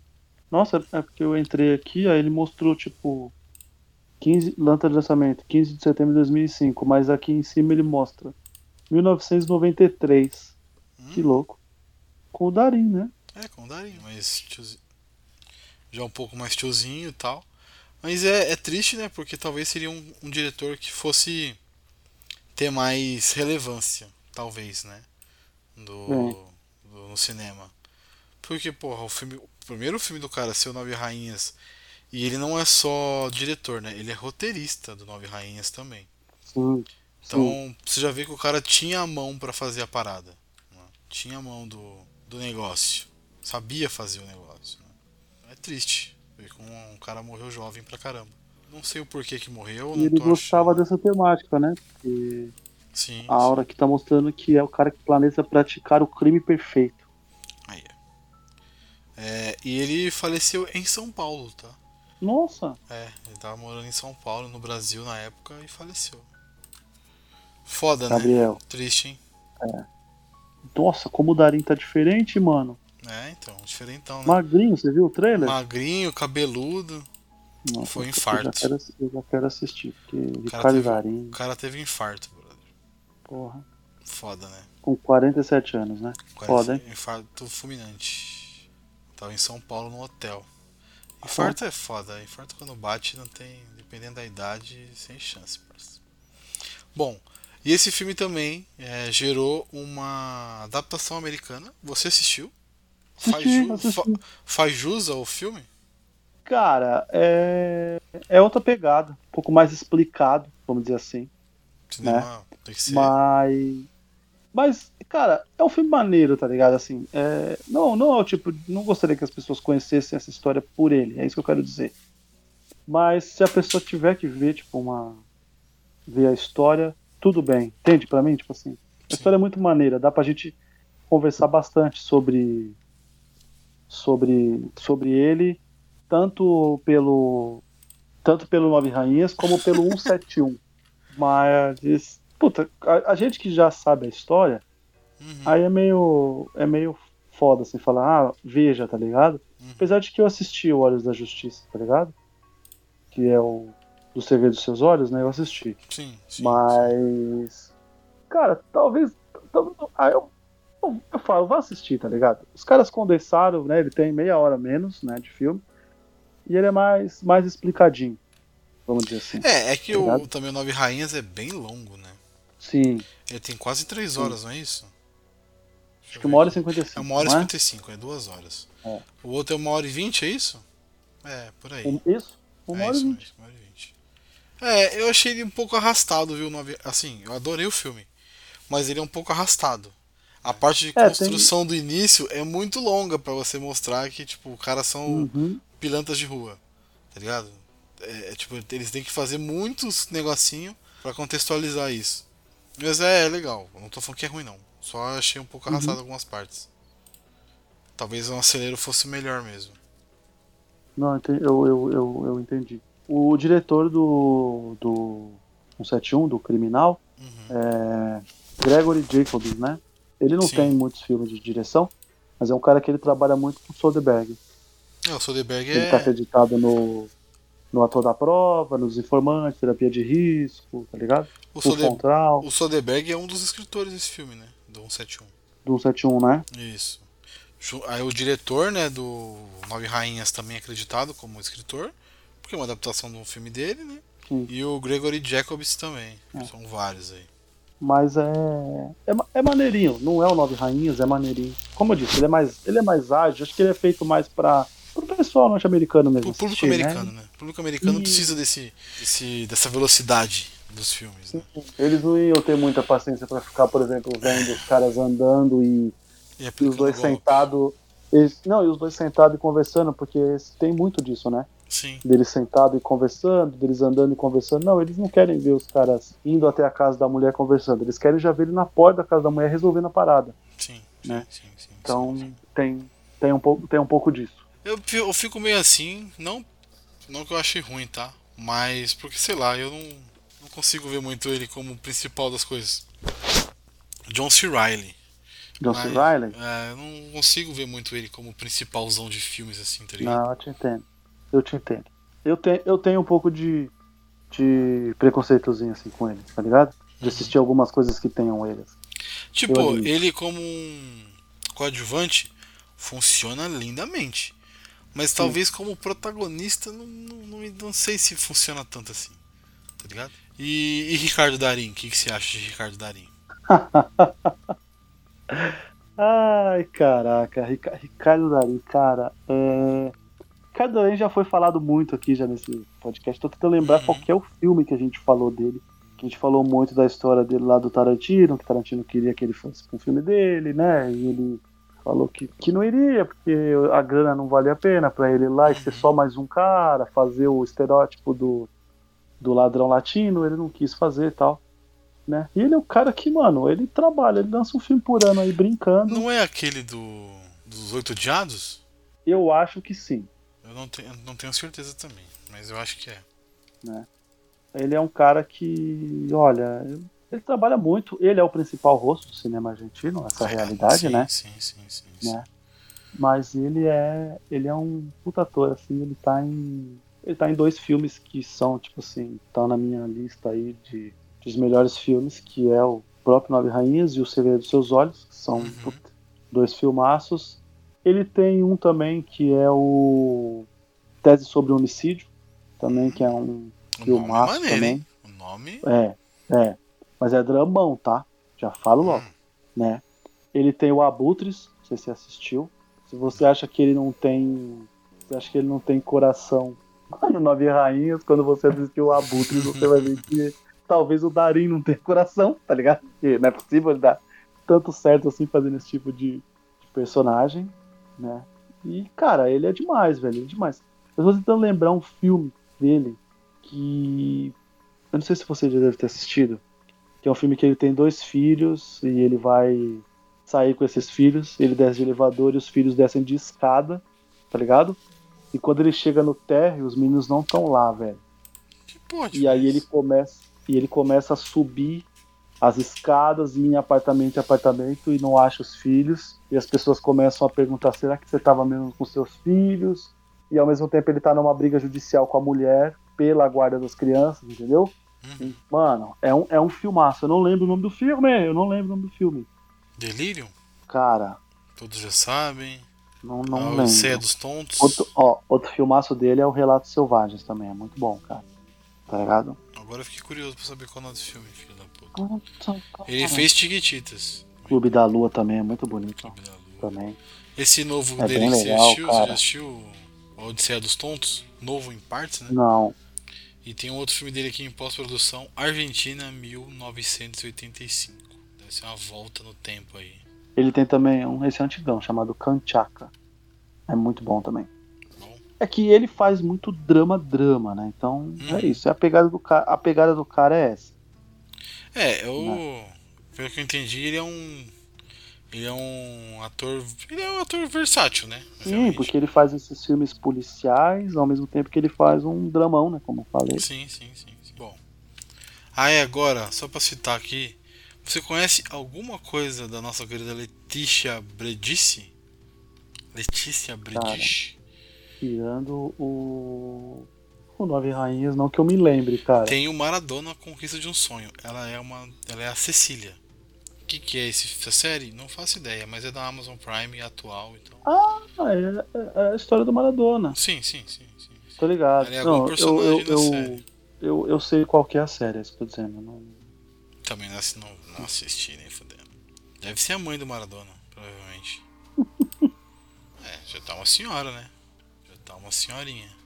Nossa, é porque eu entrei aqui, aí ele mostrou, tipo, 15, lanta de lançamento, 15 de setembro de 2005, mas aqui em cima ele mostra 1993. Hum. Que louco. Com o Darim, né? É, com o Darim, mas tiozinho, já um pouco mais tiozinho e tal. Mas é, é triste, né? Porque talvez seria um, um diretor que fosse ter mais relevância, talvez, né? Do, do- no cinema. Porque, porra, o filme. O primeiro filme do cara ser o Nove Rainhas. E ele não é só diretor, né? Ele é roteirista do Nove Rainhas também. Sim. Então Sim. você já vê que o cara tinha a mão pra fazer a parada. né? Tinha a mão do, do negócio. Sabia fazer o negócio. né? É triste um cara morreu jovem pra caramba. Não sei o porquê que morreu. E não ele tô gostava achando. dessa temática, né? Porque Sim, a aura que tá mostrando que é o cara que planeja praticar o crime perfeito. sim. Aí, é. É, e ele faleceu em São Paulo, tá? Nossa, É, ele tava morando em São Paulo, no Brasil na época, e faleceu. Foda, né? Gabriel. Triste, hein? Nossa, como o Darim tá diferente, mano. É, então, diferentão, né? Magrinho, você viu o trailer? Magrinho, cabeludo. Nossa, foi um eu infarto. já quero, eu já quero assistir, porque cara Ricardo teve- O cara teve infarto, brother. porra, Foda, né? com 47 anos, né? Foda, hein? Infarto fulminante. Tava em São Paulo no hotel. Infarto é foda. Infarto quando bate não tem. Dependendo da idade, sem chance, parceiro. Bom, e esse filme também é, gerou uma adaptação americana. Você assistiu? Faz, ju- fa- faz jus ao filme? Cara, é... é outra pegada, um pouco mais explicado, vamos dizer assim. Cinema tem que ser. Mas. Mas, cara, é um filme maneiro, tá ligado? Assim, é... não, não é o tipo. Não gostaria que as pessoas conhecessem essa história por ele, é isso que eu quero dizer. Mas se a pessoa tiver que ver, tipo, uma. ver a história, tudo bem. Entende? Pra mim, tipo assim. A Sim. história é muito maneira, dá pra gente conversar bastante sobre. Sobre. sobre ele, tanto pelo. tanto pelo Nove Rainhas como pelo 171. Mas. Puta, a, a gente que já sabe a história, Uhum, aí é meio. é meio foda assim falar, ah, veja, tá ligado? Uhum. Apesar de que eu assisti o Olhos da Justiça, tá ligado? Que é o do CV dos seus olhos, né? Eu assisti. Sim, sim. Mas. Cara, talvez. tal- Aí eu, eu, eu falo, vá assistir, tá ligado? Os caras condensaram, né? Ele tem meia hora menos, né? De filme. E ele é mais, mais explicadinho. Vamos dizer assim. É, é que o, Obrigado. também o Nove Rainhas é bem longo, né? Sim. Ele tem quase 3 horas, não é isso? Deixa Acho que uma hora e aqui. 55. É uma hora e é? 55, é duas horas. É. O outro é uma hora e vinte, é isso? É, por aí. Um- isso? Uma é e vinte. hora e vinte. É, eu achei ele um pouco arrastado, viu? Nove... Assim, eu adorei o filme. Mas ele é um pouco arrastado. A parte de É, tem- construção do início é muito longa pra você mostrar que, tipo, os caras são Uhum. pilantras de rua. Tá ligado? É, é, tipo, eles têm que fazer muitos negocinho pra contextualizar isso. Mas é, é legal. Eu não tô falando que é ruim, não. Só achei um pouco Uhum. arrastado algumas partes. Talvez um acelero fosse melhor mesmo. Não, eu, eu, eu, eu entendi. O diretor do, do 171, do Criminal, Uhum. é Gregory Jacobs, né? Ele não Sim. tem muitos filmes de direção, mas é um cara que ele trabalha muito com Soderbergh. É, o Soderbergh Ele está é. acreditado no, no Ator da Prova, nos Informantes, Terapia de Risco, tá ligado? O. Contral, o Soderbergh é um dos escritores desse filme, né? Do 171. do 171, né? Isso. Aí o diretor, né, do Nove Rainhas também é acreditado como escritor, porque é uma adaptação de um filme dele, né? Sim. E o Gregory Jacobs também. É. São vários aí. Mas é, é. É maneirinho, não é o Nove Rainhas, é maneirinho. Como eu disse, ele é mais, ele é mais ágil, acho que ele é feito mais para o pessoal norte-americano mesmo. O público assistir, né? americano, né? O público americano E- precisa desse, desse, dessa velocidade dos filmes, né? Eles não iam ter muita paciência pra ficar, por exemplo, vendo os caras andando e, E, e os dois sentados. Não, e os dois sentados e conversando, porque tem muito disso, né? Sim, Deles sentados e conversando, deles andando e conversando. Não, eles não querem ver os caras indo até a casa da mulher conversando. Eles querem já ver ele na porta da casa da mulher resolvendo a parada. sim, Né? sim, sim, Então sim, tem, tem, um pouco, tem um pouco disso. Eu, eu fico meio assim, não, não que eu achei ruim, tá? Mas porque, sei lá, eu não, não consigo ver muito ele como o principal das coisas. John C. Reilly. John Mas, C. Reilly? É, eu não consigo ver muito ele como principalzão de filmes assim, tá ligado? Não, eu te entendo. Eu te entendo. Eu, te, eu tenho um pouco de, de preconceitozinho assim com ele, tá ligado? De assistir algumas coisas que tenham eles. Tipo, eu admito. ele como um coadjuvante funciona lindamente. Mas talvez como protagonista, não, não, não, sei se funciona tanto assim. Tá ligado? E, e Ricardo Darim, o que, que você acha de Ricardo Darim? Ai, caraca, Rica- Ricardo Darim, cara, é... Darim já foi falado muito aqui já nesse podcast. Tô tentando lembrar Uhum. qual é o filme que a gente falou dele. Que a gente falou muito da história dele lá do Tarantino, que Tarantino queria que ele fosse pra um filme dele, né? E ele falou que, que não iria, porque a grana não valia a pena pra ele ir lá e ser só mais um cara, fazer o estereótipo do, do ladrão latino, ele não quis fazer e tal. Né? E ele é o cara que, mano, ele trabalha, ele lança um filme por ano aí brincando. Não é aquele do dos Oito Odiados? Eu acho que sim. Eu não tenho, não tenho certeza também, mas eu acho que é. Ele é um cara que, olha, ele trabalha muito. Ele é o principal rosto do cinema argentino, essa realidade, sim, né? Sim, sim, sim. sim. Né? Mas ele é, ele é um puta ator, assim. Ele tá em, ele tá em dois filmes que são, tipo assim, estão na minha lista aí de dos melhores filmes, que é o próprio Nove Rainhas e O Segredo dos Seus Olhos, que são Uhum. dois filmaços. Ele tem um também que é o Tese sobre Homicídio, também que é um O nome é filmaço maneiro, também. hein? O nome. É, é. Mas é dramão, tá? Já falo logo, Hum, né? Ele tem o Abutres, não sei se você assistiu. Se você acha que ele não tem. Você acha que ele não tem coração no Nove Rainhas, quando você assistiu o Abutres, você vai ver que talvez o Darim não tenha coração, tá ligado? Porque não é possível ele dar tanto certo assim fazendo esse tipo de, de personagem, né? E, cara, ele é demais, velho, ele é demais. Eu tô tentando lembrar um filme dele que. Eu não sei se você já deve ter assistido. Que é um filme que ele tem dois filhos e ele vai sair com esses filhos. Ele desce de elevador e os filhos descem de escada, tá ligado? E quando ele chega no térreo, os meninos não estão lá, velho. que pode. E aí ele começa, e ele começa a subir as escadas, ir em apartamento em apartamento e não acha os filhos. E as pessoas começam a perguntar: será que você estava mesmo com seus filhos? E ao mesmo tempo ele tá numa briga judicial com a mulher pela guarda das crianças, entendeu? Uhum. Mano, é um, é um filmaço. Eu não lembro o nome do filme, eu não lembro o nome do filme. Delirium? Cara, Todos já sabem. não, a não Odisseia lembro. dos Tontos. Outro, ó, outro filmaço dele é o Relatos Selvagens também, é muito bom, cara. Tá ligado? Agora eu fiquei curioso pra saber qual é o nome desse filme, filho. Ele fez Chiquititas. Clube da Lua também é muito bonito Clube da Lua. também. Esse novo É dele que você legal, assistiu, você cara. já assistiu a Odisseia dos Tontos? Novo em partes, né? Não, E tem um outro filme dele aqui em pós-produção, Argentina 1985. Deve ser uma volta no tempo aí. ele tem também um esse antigão chamado Kanchaka. É muito bom também. Bom. É que ele faz muito drama drama, né? Então Uhum. é isso. É a pegada do cara, a pegada do cara é essa. É, eu. Pelo que eu entendi, ele é um. Ele é um ator. Ele é um ator versátil, né? Sim, Realmente. porque ele faz esses filmes policiais ao mesmo tempo que ele faz um dramão, né? Como eu falei. Sim, sim, sim. sim. Bom. Aí agora, só pra citar aqui. Você conhece alguma coisa da nossa querida Letícia Bredici? Letícia Bredici. Tirando o. O Nove Rainhas, não que eu me lembre, cara. Tem o Maradona Conquista de um Sonho. Ela é uma. Ela é a Cecília. O que, que é esse, essa série? Não faço ideia, mas é da Amazon Prime atual, então. Ah, é, é a história do Maradona. Sim, sim, sim, sim. Tô ligado. Ele é não, algum eu, personagem eu, da eu, série. eu, eu sei qual que é a série, é isso que eu tô dizendo. Não... Também não, não, não assisti nem fudendo. Deve ser a mãe do Maradona, provavelmente. é, já tá uma senhora, né? Já tá uma senhorinha.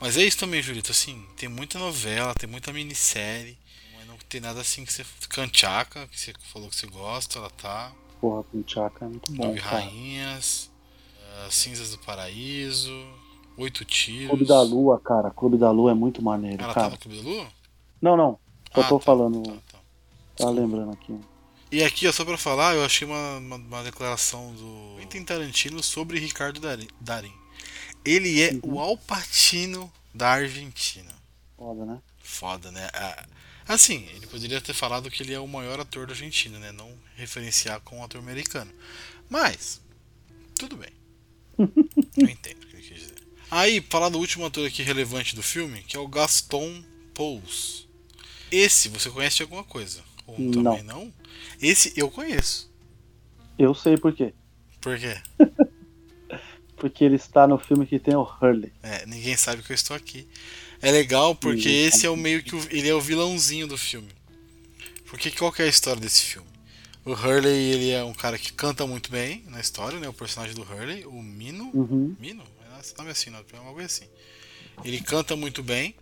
Mas é isso também, Julito, assim, tem muita novela, tem muita minissérie, mas não tem nada assim que você. Canchaca, que você falou que você gosta, ela tá. Porra, Punchaka é muito bom, Nove cara. Rainhas, ah, Cinzas do Paraíso, Oito Tiros. Clube da Lua, cara. Clube da Lua é muito maneiro, Ela tá cara. no Clube da Lua? Não, não. Só Ah, tô tá, falando. tá, tá. Tá lembrando aqui. E aqui, ó, só pra falar, eu achei uma, uma, uma declaração do Quentin Tarantino sobre Ricardo Dari- Darim. Ele é o Alpatino da Argentina. Foda, né? Foda, né? Ah, Assim, ele poderia ter falado que ele é o maior ator da Argentina, né? Não referenciar com um ator americano. Mas, tudo bem. Eu entendo o que ele quis dizer. Aí, falar do último ator aqui relevante do filme, que é o Gaston Pous. Esse, você conhece de alguma coisa? Ou Não. também não? Esse eu conheço. Eu sei por quê. Por quê? Porque ele está no filme que tem o Hurley. É, ninguém sabe que eu estou aqui. É legal porque Ninguém esse é o meio que o- ele é o vilãozinho do filme. Porque qual que é a história desse filme? O Hurley, ele é um cara que canta muito bem na história, né? O personagem do Hurley, o Mino. Uhum. Mino? É esse nome assim, não, é uma coisa assim. Ele canta muito bem.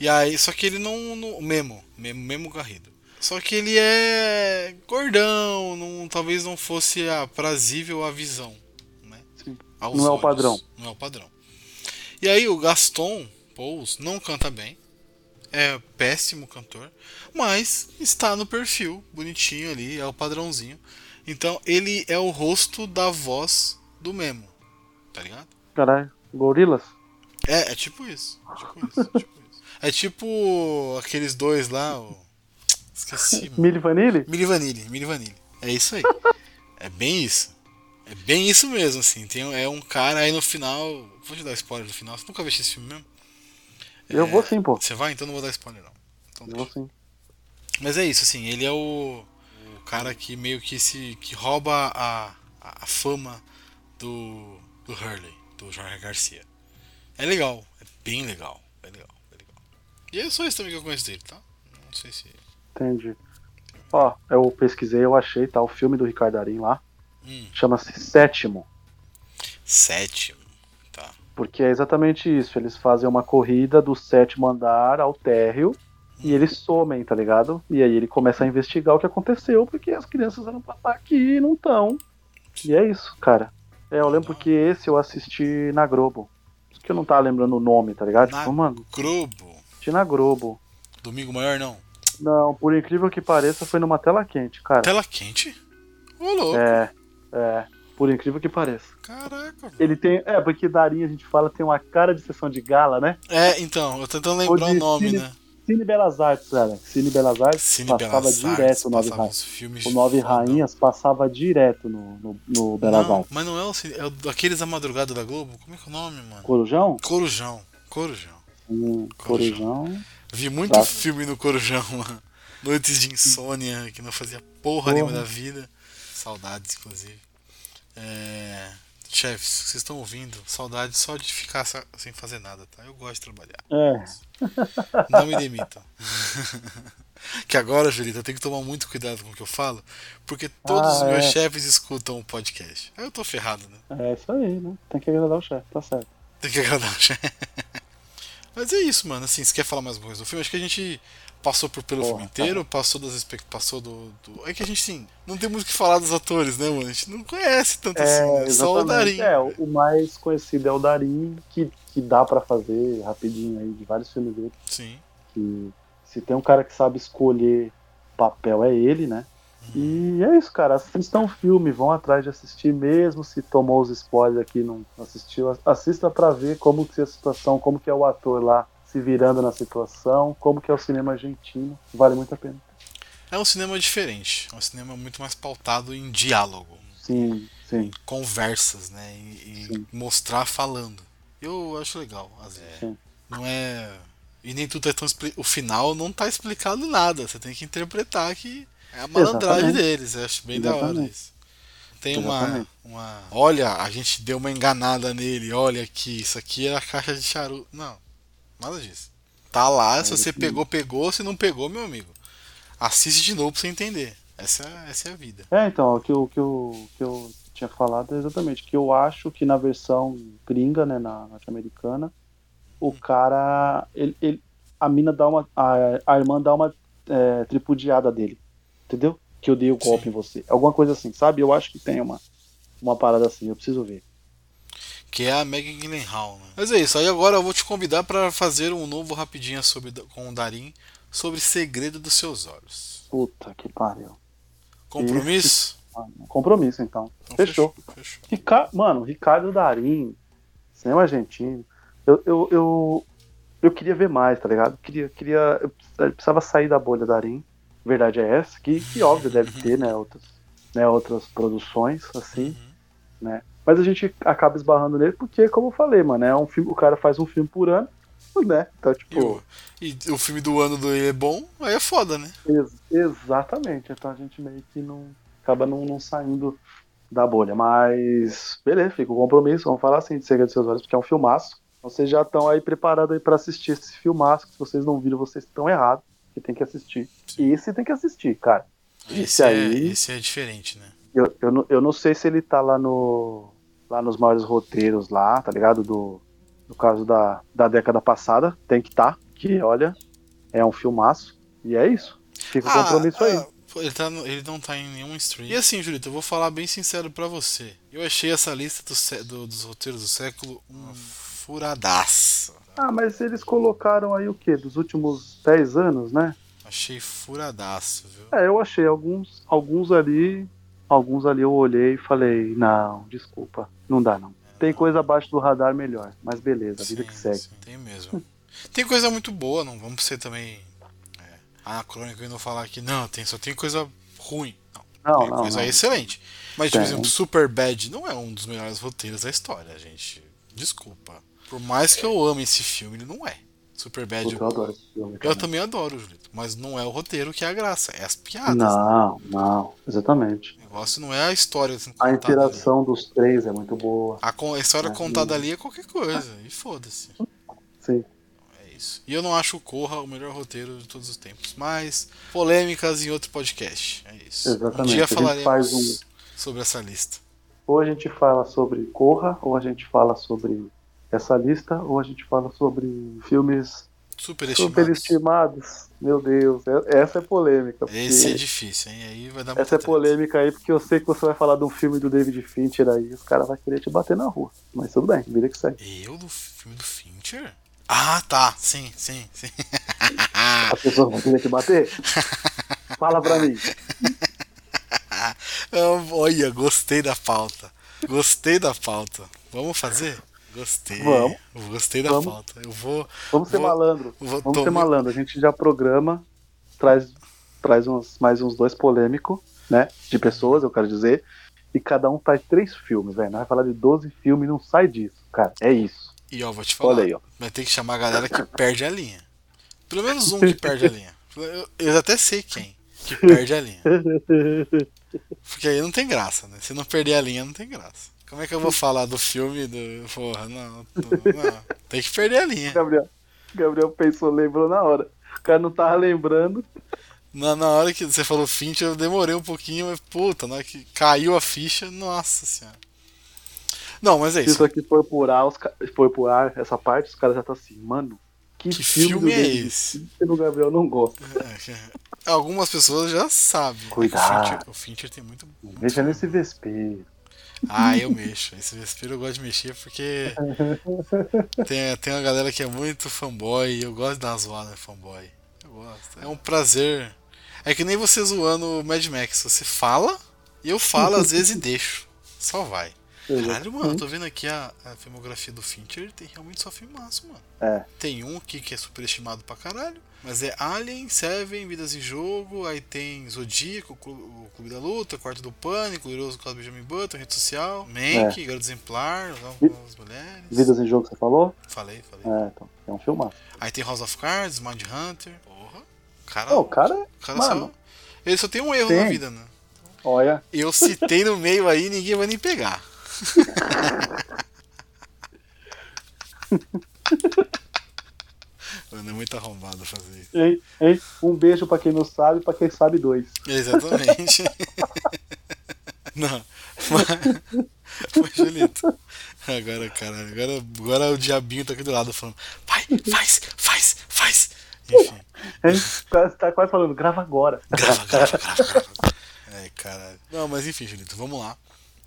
E aí, só que ele não. não Memo, Memo, Memo Garrido. Só que ele é gordão, não, talvez não fosse aprazível à visão. Aos Não é o olhos. padrão. Não é o padrão. E aí o Gaston Pous não canta bem. É péssimo cantor. Mas está no perfil, bonitinho ali, é o padrãozinho. Então ele é o rosto da voz do Memo. Tá ligado? Caralho. Gorilas? É, é tipo isso. Tipo isso, tipo isso. É tipo aqueles dois lá, o... Esqueci, mano. Milli Vanilli? Mili Vanille, Mili Vanille. É isso aí. É bem isso. É bem isso mesmo, assim. Tem, é um cara aí no final. Vou te dar spoiler do final. Você nunca viu esse filme mesmo? Eu É, vou sim, pô. Você vai? Então não vou dar spoiler, não. Então Eu vou sim. Mas é isso, assim. Ele é o, o cara que meio que se. que rouba a, a, a fama do. do Hurley, do Jorge Garcia. É legal. É bem legal. É legal. É legal. E é só isso também que eu conheço dele, tá? Não sei se. Entendi. Ó, eu pesquisei, eu achei, tá? O filme do Ricardo Darim lá. Hum, Chama-se Sétimo. sétimo. Tá. Porque é exatamente isso. Eles fazem uma corrida do sétimo andar ao térreo e eles somem, tá ligado? E aí ele começa a investigar o que aconteceu, porque as crianças eram pra estar aqui e não estão. E é isso, cara. É, eu lembro que esse eu assisti na Globo. Que eu não tava lembrando o nome, tá ligado? Na Tipo, mano, Globo. assisti na Globo. Domingo maior não. Não, por incrível que pareça, foi numa tela quente, cara. Tela quente? Ô louco. É, é. Por incrível que pareça. Caraca, velho. Ele tem. É, porque Darim, a gente fala, tem uma cara de sessão de gala, né? É, então, eu tô tentando lembrar de o nome, Cine- né? Cine Belas Artes, cara. Cine Belas Artes Cine passava Belas direto Artes, o Nove Rainhas. O Nove. Rainhas passava direto no, no, no Belas Não, Artes. mas não é o cine, é o daqueles da madrugada da Globo? Como é que é o nome, mano? Corujão? Corujão. Corujão. Hum, Corujão. Corujão. Vi muito filme no Corujão, mano. Noites de insônia, que não fazia porra, Porra. nenhuma da vida. Saudades, inclusive. É... Chefes, vocês estão ouvindo? Saudades só de ficar sem fazer nada, tá? Eu gosto de trabalhar. É. Não me demitam. que agora, Julita, eu tenho que tomar muito cuidado com o que eu falo, porque todos Ah, os meus é. chefes escutam o podcast. Aí eu tô ferrado, né? É isso aí, né? Tem que agradar o chefe, tá certo. Tem que agradar o chefe. Mas é isso, mano. Assim, você quer falar mais alguma coisa do filme? Acho que a gente passou por, pelo Porra, filme inteiro, passou das passou do, do- É que a gente, sim, não tem muito o que falar dos atores, né, mano? A gente não conhece tanto assim, né? Só o Darim. É, o mais conhecido é o Darim, que, que dá pra fazer rapidinho aí de vários filmes dele. Sim. Que se tem um cara que sabe escolher papel é ele, né? E é isso, cara. Assistam o filme, vão atrás de assistir mesmo. Se tomou os spoilers aqui e não assistiu, assista para ver como que é a situação, como que é o ator lá se virando na situação, como que é o cinema argentino. Vale muito a pena. É um cinema diferente, é um cinema muito mais pautado em diálogo. Sim, sim. Conversas, né? E, mostrar falando. Eu acho legal, às vezes. Sim. Não é. E nem tudo é tão. O final não tá explicado nada. Você tem que interpretar que é a malandragem Exatamente. deles. Eu acho bem Exatamente. da hora isso. Tem uma, uma. Olha, a gente deu uma enganada nele. Olha aqui, isso aqui é a caixa de charuto. Não, nada disso. Tá lá, é se você pegou, pegou. Se não pegou, meu amigo, assiste de novo pra você entender. Essa, essa é a vida. É, então, o que, eu, que, eu, que eu tinha falado é exatamente que eu acho que na versão gringa, né, na norte-americana, o hum. cara. Ele, ele, a mina dá uma. A, a irmã dá uma é, tripudiada dele entendeu? Que eu dei o golpe Sim. em você. Alguma coisa assim, sabe? Eu acho que tem uma, uma parada assim, eu preciso ver. Que é a Megan Gyllenhaal, né? Mas é isso, aí agora eu vou te convidar para fazer um novo rapidinho sobre, com o Darim sobre Segredo dos Seus Olhos. Puta que pariu. Compromisso? Esse... Compromisso, então. então fechou. fechou. fechou. Rica... Mano, Ricardo Darim, cinema argentino. Eu, eu, eu, eu queria ver mais, tá ligado? Eu queria, queria, eu precisava sair da bolha Darim verdade é essa, que, que óbvio deve ter, né, outras, né, outras produções, assim, uhum. né, mas a gente acaba esbarrando nele porque, como eu falei, mano, é um filme, o cara faz um filme por ano, né, então, tipo... E o, e o filme do ano dele é bom, aí é foda, né? Ex exatamente, então a gente meio que não, acaba não, não saindo da bolha, mas beleza, fica o compromisso, vamos falar assim de Segredo dos Seus Olhos, porque é um filmaço, vocês já estão aí preparados aí para assistir esse filmaço, se vocês não viram, vocês estão errados que tem que assistir. Sim. Esse tem que assistir, cara. Esse, esse aí. É, esse é diferente, né? Eu, eu, não, eu não sei se ele tá lá no. Lá nos maiores roteiros lá, tá ligado? Do, no caso da, da década passada. Tem que estar. Tá, que, olha, é um filmaço. E é isso. Fica o ah, compromisso aí. Ah, ele, tá no, ele não tá em nenhum stream. E assim, Julito, eu vou falar bem sincero para você. Eu achei essa lista do, do, dos roteiros do século uma furadaça. Ah, mas eles colocaram aí o quê? Dos últimos 10 anos, né? Achei furadaço, viu? É, eu achei alguns, alguns ali, alguns ali eu olhei e falei, não, desculpa, não dá não. Tem coisa abaixo do radar melhor, mas beleza, a vida que segue. Sim, tem mesmo. tem coisa muito boa, não vamos ser também é, anacrônico e não falar que não, tem, só tem coisa ruim. Não, não tem não, coisa não. excelente. Mas, por exemplo, Super Bad não é um dos melhores roteiros da história, gente. Desculpa. Por mais que eu ame esse filme, ele não é. Super Bad. Eu, adoro esse filme. Eu também adoro, Julito. Mas não é o roteiro que é a graça, é as piadas. Não, né? não, exatamente. O negócio não é a história. Assim, a interação ali. dos três é muito boa. A, a história é, contada ali é qualquer coisa. E foda-se. Sim. É isso. E eu não acho o Corra o melhor roteiro de todos os tempos. Mas polêmicas em outro podcast. É isso. Exatamente. Um dia falaremos um... sobre essa lista. Ou a gente fala sobre Corra, ou a gente fala sobre essa lista ou a gente fala sobre filmes superestimados? superestimados? Meu Deus, é, essa é polêmica. Esse é difícil, hein? Aí vai dar Essa é polêmica aí porque eu sei que você vai falar de um filme do David Fincher aí, os caras vão querer te bater na rua. Mas tudo bem, vida que segue. Eu do filme do Fincher? Ah, tá, sim, sim, sim. As pessoas vão querer te bater? Fala pra mim. Olha, gostei da pauta. Gostei da pauta. Vamos fazer? Gostei. Vamos. Gostei da vamos. pauta. Eu vou. Vamos ser vou, malandro. Vou, vamos ser malandro. A gente já programa, traz, traz uns, mais uns dois polêmicos, né? De pessoas, eu quero dizer. E cada um traz três filmes, velho. Nós vai falar de 12 filmes e não sai disso, cara. É isso. E ó, vou te falar. Aí, ó. Vai ter que chamar a galera que perde a linha. Pelo menos um que perde a linha. Eu, eu até sei quem que perde a linha. Porque aí não tem graça, né? Se não perder a linha, não tem graça. Como é que eu vou falar do filme do. Porra, não, não. Tem que perder a linha. Gabriel, Gabriel pensou, lembrou na hora. O cara não tava lembrando. Na, na hora que você falou Finch, eu demorei um pouquinho, mas puta, na hora que caiu a ficha, nossa senhora. Não, mas é isso. Se isso aqui for por ar, os, for por ar essa parte, os caras já estão assim, mano, que, que filme, filme é esse? O Gabriel não gosta. É. Algumas pessoas já sabem. Cuidado. O Fincher, o Fincher tem muito. muito Veja nesse vespeiro. Ah, eu mexo. Esse Vespero eu gosto de mexer porque tem, tem uma galera que é muito fanboy e eu gosto de zoada fanboy. Eu gosto. É um prazer. É que nem você zoando o Mad Max. Você fala, e eu falo às vezes e deixo. Só vai. Caralho, mano, eu tô vendo aqui a, a filmografia do Fincher, ele tem realmente só filme massa, mano. É. Tem um aqui que é superestimado pra caralho, mas é Alien, Seven, Vidas em Jogo, aí tem Zodíaco, o Clube, da Luta, Quarto do Pânico, Glorioso Caso Benjamin Button, Rede Social, Mank, É. Garoto Exemplar, as Mulheres. Vidas em Jogo, você falou? Falei, falei. É, então. É um filmaço. Aí tem House of Cards, Mind Hunter. Porra. Cara, Não, o cara, o cara mano, só. Ele só tem um erro tem. na vida, né? olha. Eu citei no meio aí, ninguém vai nem pegar. Mano, é muito arrombado fazer isso. Hein? Um beijo pra quem não sabe, pra quem sabe dois. Exatamente. Não. Mas, mas Julito. Agora, caralho, agora, agora o diabinho tá aqui do lado falando. Vai, faz, faz, faz. Enfim. Quase- Tá quase falando, grava agora. Grava, grava, grava, grava. Ai, caralho. Não, mas enfim, Julito, vamos lá.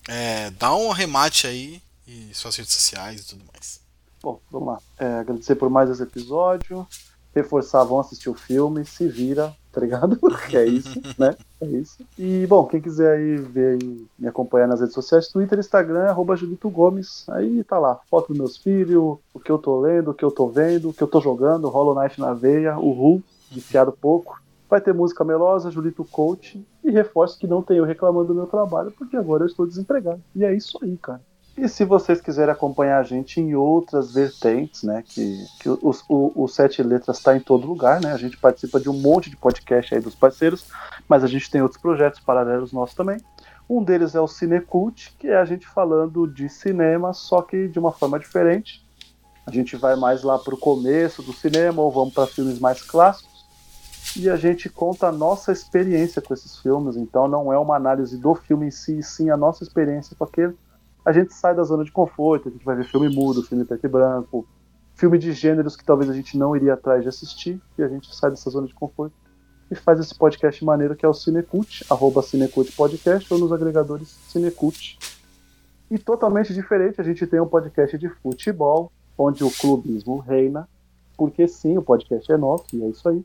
É, dá um arremate aí e suas redes sociais e tudo mais. Bom, vamos lá. É, agradecer por mais esse episódio. Reforçar, vão assistir o filme, se vira, tá ligado? que é isso, né? É isso. E, bom, quem quiser aí ver aí, me acompanhar nas redes sociais, Twitter, Instagram, arroba Julito Gomes. Aí tá lá, foto dos meus filhos, o que eu tô lendo, o que eu tô vendo, o que eu tô jogando, Hollow Knight na veia, o Ru, viciado pouco. Vai ter música melosa, Julito Coach. E reforço que não tenho reclamando do meu trabalho, porque agora eu estou desempregado. E é isso aí, cara. E se vocês quiserem acompanhar a gente em outras vertentes, né? Que, que o, o, o Sete Letras está em todo lugar, né? A gente participa de um monte de podcast aí dos parceiros, mas a gente tem outros projetos paralelos nossos também. Um deles é o Cinecult, que é a gente falando de cinema, só que de uma forma diferente. A gente vai mais lá pro começo do cinema, ou vamos para filmes mais clássicos. E a gente conta a nossa experiência com esses filmes, então não é uma análise do filme em si, sim a nossa experiência aquele a gente sai da zona de conforto, a gente vai ver filme mudo, filme preto e branco, filme de gêneros que talvez a gente não iria atrás de assistir, e a gente sai dessa zona de conforto e faz esse podcast maneiro que é o Cinecult, arroba Cinecult Podcast, ou nos agregadores Cinecult. E totalmente diferente, a gente tem um podcast de futebol, onde o clubismo reina, porque sim, o podcast é nosso, e é isso aí.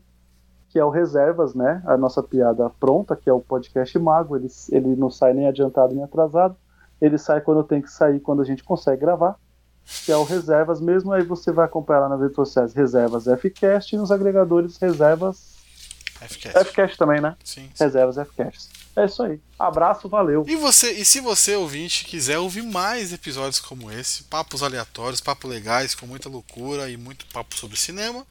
Que é o Reservas, né? A nossa piada pronta, que é o podcast Mago, ele, ele não sai nem adiantado nem atrasado ele sai quando tem que sair, quando a gente consegue gravar, que é o Reservas mesmo. Aí você vai acompanhar lá nas redes sociais Reservas Fcast e nos agregadores Reservas FCast. Fcast também, né? Sim, sim. Reservas Fcast. É isso aí. Abraço, valeu. E, você, e se você, ouvinte, quiser ouvir mais episódios como esse, papos aleatórios, papos legais, com muita loucura e muito papo sobre cinema,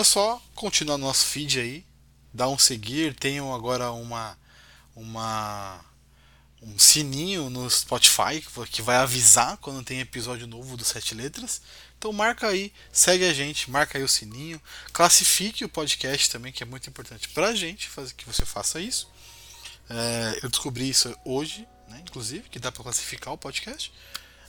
é só continuar no nosso feed aí, dar um seguir, tenham agora uma uma um sininho no Spotify que vai avisar quando tem episódio novo do Sete Letras. Então marca aí, segue a gente, marca aí o sininho, classifique o podcast também, que é muito importante pra gente fazer que você faça isso. É, eu descobri isso hoje, né, inclusive, que dá pra classificar o podcast.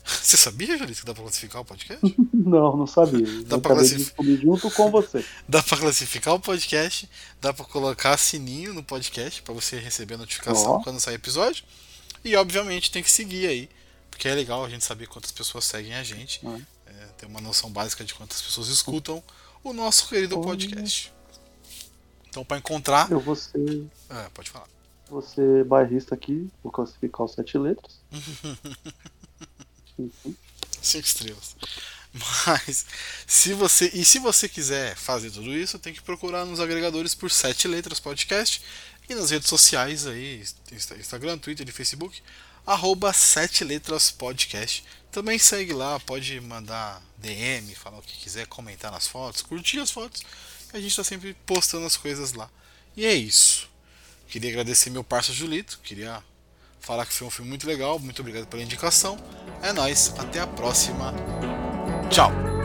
Você sabia, Julito, que dá pra classificar o podcast? Não, não sabia. Dá Eu pra acabei de classif- descobrir junto com você. Dá pra classificar o podcast, dá pra colocar sininho no podcast pra você receber a notificação Ó. quando sair episódio. E obviamente tem que seguir aí, porque é legal a gente saber quantas pessoas seguem a gente, Uhum. é, ter uma noção básica de quantas pessoas escutam o nosso querido podcast. Então pra encontrar, Eu vou ser, é, pode falar. ser bairrista aqui, vou classificar os sete letras. Cinco estrelas. Mas se você e se você quiser fazer tudo isso, tem que procurar nos agregadores por sete letras podcast e nas redes sociais aí, Insta- Instagram, Twitter e Facebook, arroba sete letras podcast. Também segue lá, pode mandar DM, falar o que quiser, comentar nas fotos, curtir as fotos. A gente está sempre postando as coisas lá. E é isso. Queria agradecer meu parceiro Julito, queria falar que foi um filme muito legal, muito obrigado pela indicação. É nóis, até a próxima. Tchau!